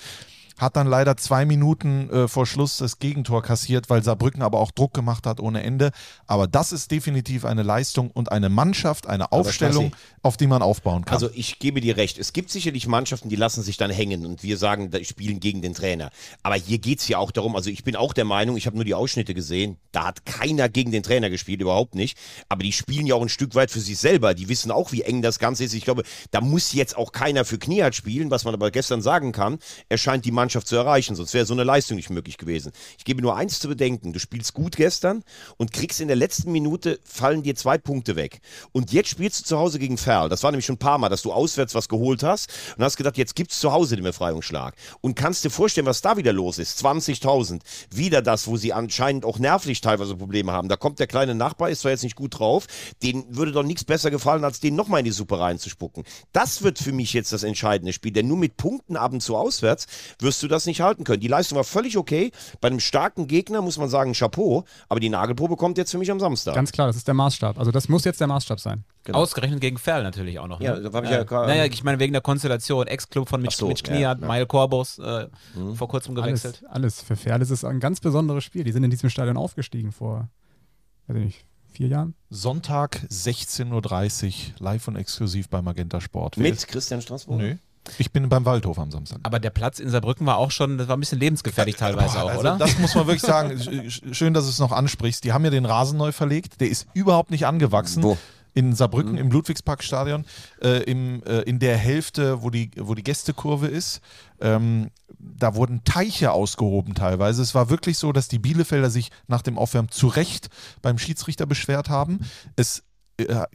hat dann leider zwei Minuten äh, vor Schluss das Gegentor kassiert, weil Saarbrücken aber auch Druck gemacht hat ohne Ende. Aber das ist definitiv eine Leistung und eine Mannschaft, eine Aufstellung, auf die man aufbauen kann. Also ich gebe dir recht, es gibt sicherlich Mannschaften, die lassen sich dann hängen und wir sagen, da spielen gegen den Trainer. Aber hier geht es ja auch darum, also ich bin auch der Meinung, ich habe nur die Ausschnitte gesehen, da hat keiner gegen den Trainer gespielt, überhaupt nicht. Aber die spielen ja auch ein Stück weit für sich selber. Die wissen auch, wie eng das Ganze ist. Ich glaube, da muss jetzt auch keiner für Kniat spielen, was man aber gestern sagen kann. Er scheint die Mannschaft zu erreichen, sonst wäre so eine Leistung nicht möglich gewesen. Ich gebe nur eins zu bedenken, du spielst gut gestern und kriegst in der letzten Minute, fallen dir zwei Punkte weg. Und jetzt spielst du zu Hause gegen Ferl. Das war nämlich schon ein paar Mal, dass du auswärts was geholt hast und hast gedacht, jetzt gibt es zu Hause den Befreiungsschlag. Und kannst dir vorstellen, was da wieder los ist. 20.000. Wieder das, wo sie anscheinend auch nervlich teilweise Probleme haben. Da kommt der kleine Nachbar, ist zwar jetzt nicht gut drauf, den würde doch nichts besser gefallen, als den nochmal in die Suppe reinzuspucken. Das wird für mich jetzt das entscheidende Spiel, denn nur mit Punkten ab und zu auswärts wirst du das nicht halten können. Die Leistung war völlig okay. Bei einem starken Gegner muss man sagen, Chapeau. Aber die Nagelprobe kommt jetzt für mich am Samstag. Ganz klar, das ist der Maßstab. Also das muss jetzt der Maßstab sein. Genau. Ausgerechnet gegen Ferl natürlich auch noch. Ja, ne? da hab ich ja gerade- naja, ich meine wegen der Konstellation. Ex-Club von Mitch, so, Mitch ja, Kniat, ja. Mail Korbos, äh, vor kurzem Alles, gewechselt. alles. Für Ferl ist es ein ganz besonderes Spiel. Die sind in diesem Stadion aufgestiegen vor, weiß ich nicht, vier Jahren. Sonntag 16.30 Uhr, live und exklusiv bei Magenta Sport. Mit ist- Christian Straßburg? Nö. Ich bin beim Waldhof am Samstag. Aber der Platz in Saarbrücken war auch schon, das war ein bisschen lebensgefährlich teilweise Boah, auch, also oder? Das muss man wirklich sagen. Sch- Schön, dass du es noch ansprichst. Die haben ja den Rasen neu verlegt. Der ist überhaupt nicht angewachsen. Wo? In Saarbrücken im Ludwigsparkstadion, äh, im, äh, in der Hälfte, wo die, wo die Gästekurve ist. Ähm, da wurden Teiche ausgehoben teilweise. Es war wirklich so, dass die Bielefelder sich nach dem Aufwärmen zu Recht beim Schiedsrichter beschwert haben. Es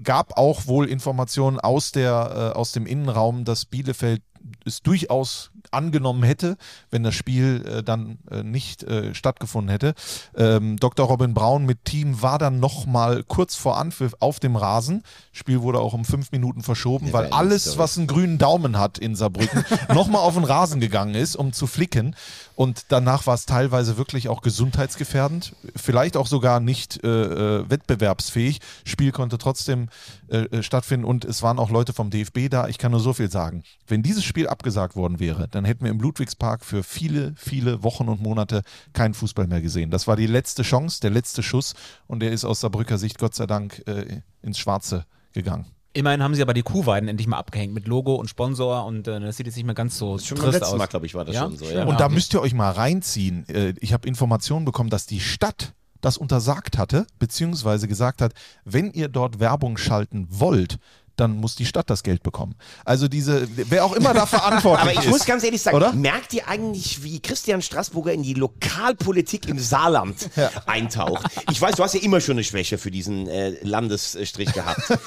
gab auch wohl Informationen aus, der, äh, aus dem Innenraum, dass Bielefeld es durchaus angenommen hätte, wenn das Spiel äh, dann äh, nicht äh, stattgefunden hätte. Ähm, Dr. Robin Braun mit Team war dann nochmal kurz vor Anpfiff auf dem Rasen. Spiel wurde auch um fünf Minuten verschoben, weil Never alles, was einen grünen Daumen hat in Saarbrücken, nochmal auf den Rasen gegangen ist, um zu flicken. Und danach war es teilweise wirklich auch gesundheitsgefährdend, vielleicht auch sogar nicht äh, äh, wettbewerbsfähig. Spiel konnte trotzdem äh, stattfinden und es waren auch Leute vom DFB da. Ich kann nur so viel sagen. Wenn dieses Spiel abgesagt worden wäre, dann hätten wir im Ludwigspark für viele, viele Wochen und Monate keinen Fußball mehr gesehen. Das war die letzte Chance, der letzte Schuss und der ist aus Saarbrücker Sicht Gott sei Dank äh, ins Schwarze gegangen. Immerhin haben sie aber die Kuhweiden endlich mal abgehängt mit Logo und Sponsor und äh, das sieht jetzt nicht mehr ganz so Schon beim trist letzten aus. Mal, glaube ich, war das Ja? schon so. Ja. Und da müsst ihr euch mal reinziehen. Äh, Ich habe Informationen bekommen, dass die Stadt das untersagt hatte, beziehungsweise gesagt hat, wenn ihr dort Werbung schalten wollt, dann muss die Stadt das Geld bekommen. Also diese, wer auch immer da verantwortlich Aber ich ist. muss ganz ehrlich sagen, oder? merkt ihr eigentlich, wie Christian Straßburger in die Lokalpolitik im Saarland eintaucht? Ich weiß, du hast ja immer schon eine Schwäche für diesen äh, Landesstrich gehabt.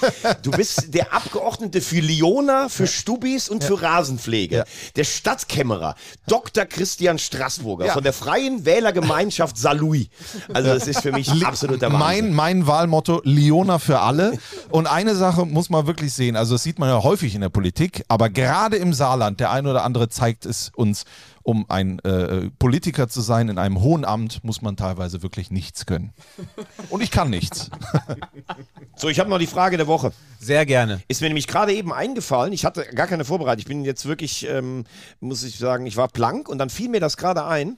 Du bist der Abgeordnete für Liona, für Stubis und für Rasenpflege. Der Stadtkämmerer, Dr. Christian Straßburger Ja. von der Freien Wählergemeinschaft Salui. Also das ist für mich absoluter Wahnsinn. Mein, mein Wahlmotto, Liona für alle. Und eine Sache muss man wirklich sehen, also das sieht man ja häufig in der Politik, aber gerade im Saarland, der ein oder andere zeigt es uns, um ein äh, Politiker zu sein in einem hohen Amt, muss man teilweise wirklich nichts können. Und ich kann nichts. So, ich habe noch die Frage der Woche. Sehr gerne. Ist mir nämlich gerade eben eingefallen, ich hatte gar keine Vorbereitung. Ich bin jetzt wirklich, ähm, muss ich sagen, ich war blank und dann fiel mir das gerade ein.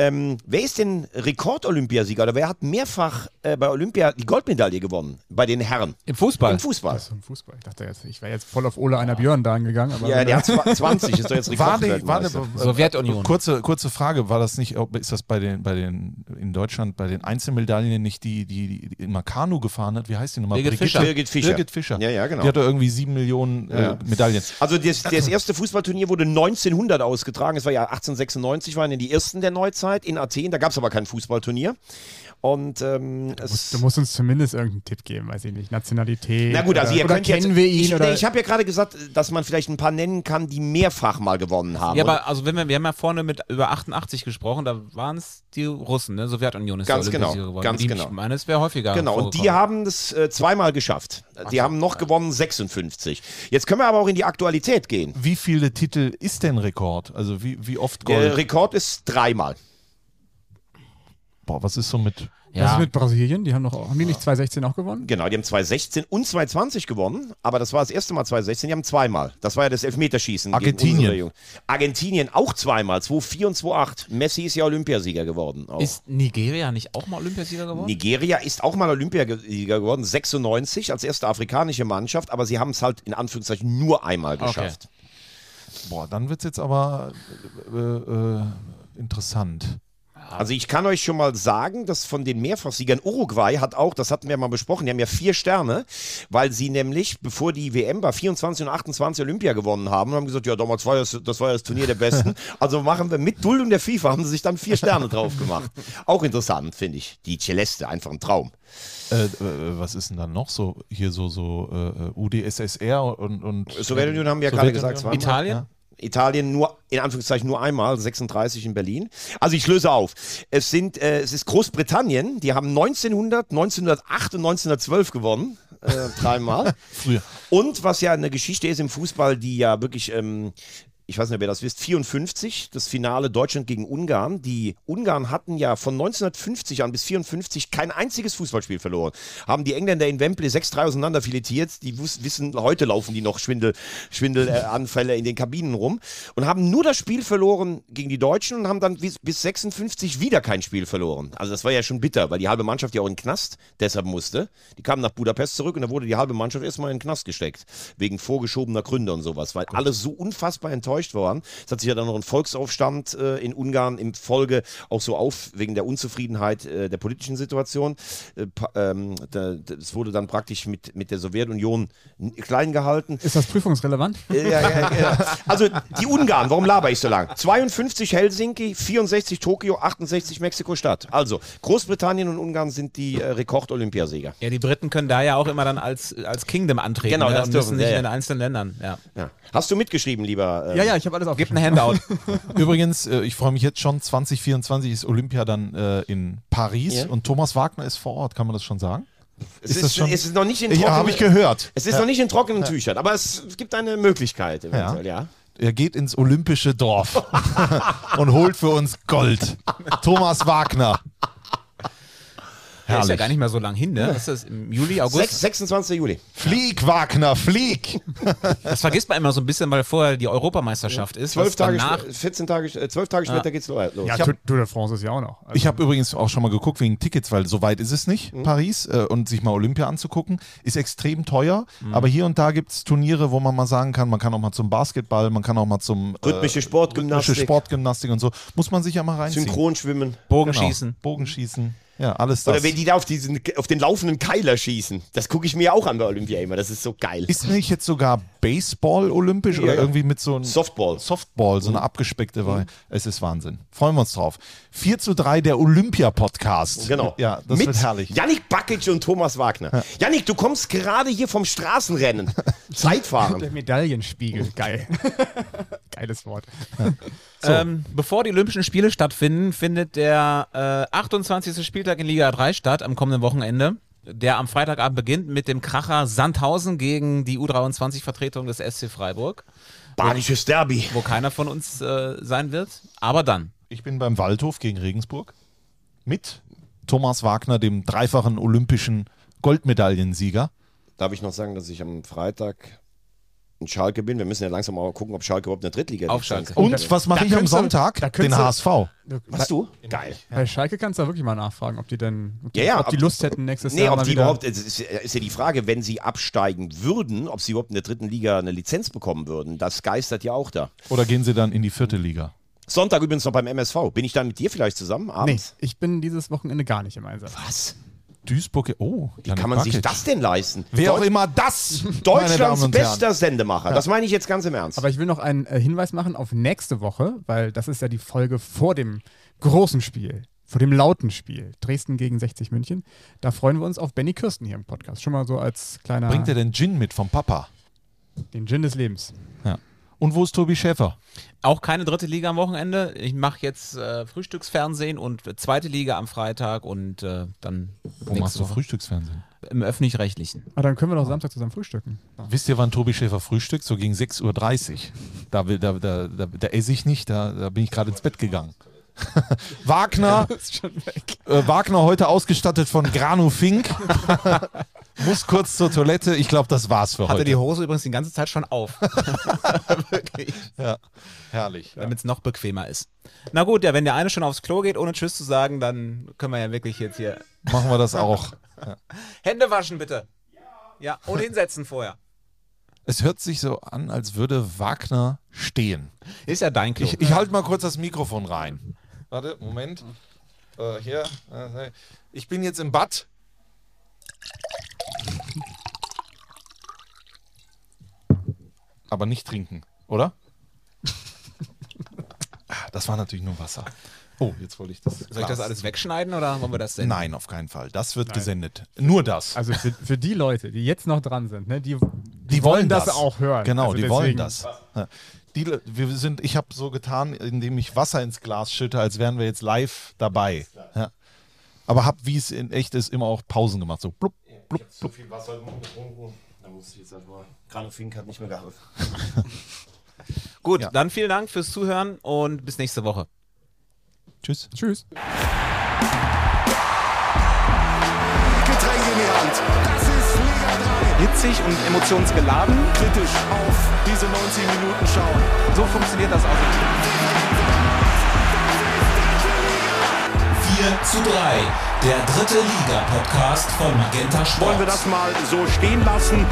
Ähm, wer ist denn Rekord-Olympiasieger oder wer hat mehrfach äh, bei Olympia die Goldmedaille gewonnen? Bei den Herren. Im Fußball. Im Fußball. Im Fußball. Ich dachte jetzt, ich wäre jetzt voll auf Ole einer Björn da angegangen. Aber Ja, der hat zwa- 20, ist doch jetzt War die, war die, Sowjetunion. Kurze, kurze Frage, war das nicht, ob- ist das bei den, bei den, in Deutschland bei den Einzelmedaillen nicht die, die, die immer Kanu gefahren hat? Wie heißt die nochmal? Birgit? Fischer. Birgit Fischer. Birgit Fischer. Ja, ja, genau. Die hatte irgendwie sieben Millionen äh, Ja. Medaillen. Also das, das erste Fußballturnier wurde 1900 ausgetragen. Es war ja 1896, waren die ersten der Neuzeit in Athen. Da gab es aber kein Fußballturnier. Und ähm, Du es, musst, du musst uns zumindest irgendeinen Tipp geben, weiß ich nicht. Nationalität. Na gut, also oder, ihr oder könnt kennen jetzt, wir ihn? Ich, oder ich habe ja gerade gesagt, dass man vielleicht ein paar nennen kann, die mehrfach mal gewonnen haben. Ja, Und- aber also wenn wir, wir haben ja vorne mit über 88 gesprochen, da waren es die Russen, ne? Sowjetunion ist Ganz der genau, geworden. ganz die, genau. Ich meine, es wäre häufiger. Genau, und die haben das äh, zweimal geschafft. Die haben noch gewonnen 56. Jetzt können wir aber auch in die Aktualität gehen. Wie viele Titel ist denn Rekord? Also wie, wie oft Der Gold? Rekord ist dreimal. Boah, was ist so mit Was Ja. ist mit Brasilien? Die haben doch auch, haben die nicht 2016 auch gewonnen? Genau, die haben 2016 und 2020 gewonnen, aber das war das erste Mal 2016, die haben zweimal. Das war ja das Elfmeterschießen. Argentinien. Argentinien auch zweimal, 2004 und 2008. Messi ist ja Olympiasieger geworden. Auch. Ist Nigeria nicht auch mal Olympiasieger geworden? Nigeria ist auch mal Olympiasieger geworden, 96 als erste afrikanische Mannschaft, aber sie haben es halt in Anführungszeichen nur einmal geschafft. Boah, dann wird es jetzt aber äh, äh, interessant. Also ich kann euch schon mal sagen, dass von den Mehrfachsiegern Uruguay hat auch, das hatten wir mal besprochen, die haben ja vier Sterne, weil sie nämlich, bevor die WM war, 24 und 28 Olympia gewonnen haben und haben gesagt, ja damals war das, das war ja das Turnier der Besten. Also machen wir mit Duldung der FIFA, haben sie sich dann vier Sterne drauf gemacht. Auch interessant, finde ich. Die Celeste, einfach ein Traum. Äh, äh, was ist denn dann noch so? Hier so, so äh, UdSSR und. und Sowjetunion haben wir ja gerade gesagt. Italien? Ja. Italien nur, in Anführungszeichen nur einmal, 36 in Berlin. Also ich löse auf. Es sind, äh, es ist Großbritannien, die haben 1900, 1908 und 1912 gewonnen. Äh, dreimal. Früher. Und was ja eine Geschichte ist im Fußball, die ja wirklich, ähm, ich weiß nicht, ob ihr das wisst, 54, das Finale Deutschland gegen Ungarn. Die Ungarn hatten ja von 1950 an bis 54 kein einziges Fußballspiel verloren. Haben die Engländer in Wembley 6-3 auseinander filetiert. Die wissen, heute laufen die noch Schwindel, Schwindelanfälle Anfälle in den Kabinen rum. Und haben nur das Spiel verloren gegen die Deutschen und haben dann bis, bis 56 wieder kein Spiel verloren. Also das war ja schon bitter, weil die halbe Mannschaft ja auch in den Knast deshalb musste. Die kamen nach Budapest zurück und da wurde die halbe Mannschaft erstmal in den Knast gesteckt. Wegen vorgeschobener Gründe und sowas, weil alle so unfassbar enttäuscht waren. Es hat sich ja dann noch ein Volksaufstand äh, in Ungarn im Folge auch so auf, wegen der Unzufriedenheit äh, der politischen Situation. Äh, ähm, da, das wurde dann praktisch mit, mit der Sowjetunion klein gehalten. Ist das prüfungsrelevant? Ja, ja, ja. Also die Ungarn, warum laber ich so lang? 52 Helsinki, 64 Tokio, 68 Mexiko-Stadt. Also Großbritannien und Ungarn sind die äh, Rekord-Olympiasieger. Ja, die Briten können da ja auch immer dann als, als Kingdom antreten. Genau, ne? das dürfen müssen sie, nicht ja, in den einzelnen Ländern. Ja. Ja. Hast du mitgeschrieben, lieber? ähm, Ja, ja, ich habe alles Gib aufgeschrieben. ein Handout. Übrigens, äh, ich freue mich jetzt schon, 2024 ist Olympia dann äh, in Paris Ja. und Thomas Wagner ist vor Ort, kann man das schon sagen? Es ist ist, das schon- es ist noch nicht in Ja, trockenen, habe ich gehört. Es ist noch nicht in trockenen Tüchern, aber es, es gibt eine Möglichkeit eventuell, ja. Er geht ins olympische Dorf und holt für uns Gold. Thomas Wagner. Der ist ja Herrlich. gar nicht mehr so lang hin, ne? Das ist im Juli, August. 26. Juli. Flieg, Wagner, flieg! Das vergisst man immer so ein bisschen, weil vorher die Europameisterschaft ist. Zwölf was Tage, danach, sp- 14 Tage, äh, 12 Tage später geht's lo- los. Ja, Ich hab- Tour de France ist ja auch noch. Also, Ich habe übrigens auch schon mal geguckt wegen Tickets, weil so weit ist es nicht, Paris. Äh, und sich mal Olympia anzugucken, ist extrem teuer. Aber hier und da gibt es Turniere, wo man mal sagen kann, man kann auch mal zum Basketball, man kann auch mal zum äh, Rhythmische Sportgymnastik. rhythmische Sportgymnastik und so. Muss man sich ja mal reinziehen. Synchronschwimmen. Bogenschießen. Genau. Bogenschießen. Ja, alles das. Oder wenn die da auf, diesen, auf den laufenden Keiler schießen. Das gucke ich mir auch an bei Olympia immer. Das ist so geil. ist nicht jetzt sogar Baseball olympisch Ja, oder ja. irgendwie mit so einem Softball. Softball, so eine abgespeckte Wahl. Es ist Wahnsinn. Freuen wir uns drauf. 4 zu 3 der Olympia-Podcast. Genau. Ja, das Mit wird herrlich. Yannick Bakic und Thomas Wagner. Yannick, du kommst gerade hier vom Straßenrennen. Zeitfahren. der Medaillenspiegel, geil. Geiles Wort. Ähm, bevor die Olympischen Spiele stattfinden, findet der äh, 28. Spieltag in Liga 3 statt am kommenden Wochenende. Der am Freitagabend beginnt mit dem Kracher Sandhausen gegen die U23-Vertretung des SC Freiburg, Badisches Derby. wo keiner von uns äh, sein wird. Aber dann. Ich bin beim Waldhof gegen Regensburg mit Thomas Wagner, dem dreifachen olympischen Goldmedaillensieger. Darf ich noch sagen, dass ich am Freitag in Schalke bin? Wir müssen ja langsam mal gucken, ob Schalke überhaupt eine Drittliga Auf Schalke. Und was mache ich am Sonntag? Den HSV. Was du? Geil. Bei Schalke kannst du da wirklich mal nachfragen, ob die denn, ob die, Ja, ja, ob die ob- Lust hätten, nächstes Nee, Jahr ob mal die wieder. überhaupt, es ist, ist ja die Frage, wenn sie absteigen würden, ob sie überhaupt in der dritten Liga eine Lizenz bekommen würden. Das geistert ja auch da. Oder gehen sie dann in die vierte Liga? Sonntag übrigens noch beim MSV. Bin ich dann mit dir vielleicht zusammen Nee, abends? ich bin dieses Wochenende gar nicht im Einsatz. Was? Duisburg. Oh, Wie kann man sich das denn leisten? Wer auch Deutsch- immer das, Deutschlands bester Sendemacher. Das meine ich jetzt ganz im Ernst. Aber ich will noch einen äh, Hinweis machen auf nächste Woche, weil das ist ja die Folge vor dem großen Spiel, vor dem lauten Spiel. Dresden gegen 60 München. Da freuen wir uns auf Benny Kirsten hier im Podcast. Schon mal so als kleiner Bringt er den Gin mit vom Papa? den Gin des Lebens. Ja. Und wo ist Tobi Schäfer? Auch keine dritte Liga am Wochenende. Ich mache jetzt äh, Frühstücksfernsehen und zweite Liga am Freitag und äh, dann Wo machst du Woche. Frühstücksfernsehen? im öffentlich-rechtlichen. Aber dann können wir doch Samstag zusammen frühstücken. Wisst ihr, wann Tobi Schäfer frühstückt? So gegen 6.30 Uhr. Da, will- da, da, da, da esse ich nicht, da, da bin ich gerade ins Bett gegangen. Wagner, ist schon weg. äh, Wagner heute ausgestattet von Granu Fink. Muss kurz zur Toilette. Ich glaube, das war's für Hatte heute. die Hose übrigens die ganze Zeit schon auf. Wirklich. ja, herrlich. Ja. Damit es noch bequemer ist. Na gut, ja, wenn der eine schon aufs Klo geht, ohne Tschüss zu sagen, dann können wir ja wirklich jetzt hier. Machen wir das auch. Hände waschen, bitte. Ja, und hinsetzen vorher. Es hört sich so an, als würde Wagner stehen. Ist ja dein Klo. Ich, ich halte mal kurz das Mikrofon rein. Warte, Moment. Äh, hier. Äh, ich bin jetzt im Bad. Aber nicht trinken, oder? Ah, Das war natürlich nur Wasser. Oh, jetzt wollte ich das. Soll ich das alles wegschneiden oder wollen wir das denn? Nein, auf keinen Fall. Das wird gesendet. Nur das. Also für, für die Leute, die jetzt noch dran sind, ne, die, die wollen das, auch hören. Genau, Also die wollen deswegen- das. Ja. Die, wir sind, ich habe so getan, indem ich Wasser ins Glas schütte, als wären wir jetzt live dabei. Ja. Aber habe, wie es in echt ist, immer auch Pausen gemacht. So blub, blub, So viel Wasser heute Morgen getrunken. Da muss ich jetzt erstmal. Grano Fink hat nicht mehr geholfen. Gut, Ja. dann vielen Dank fürs Zuhören und bis nächste Woche. Tschüss. Tschüss. Getränk in die Hand. Das ist Liga 3. Hitzig und emotionsgeladen. Kritisch auf diese 90 Minuten schauen. So funktioniert das also. Zu 3, der dritte Liga-Podcast von Magenta Sport. Wollen wir das mal so stehen lassen?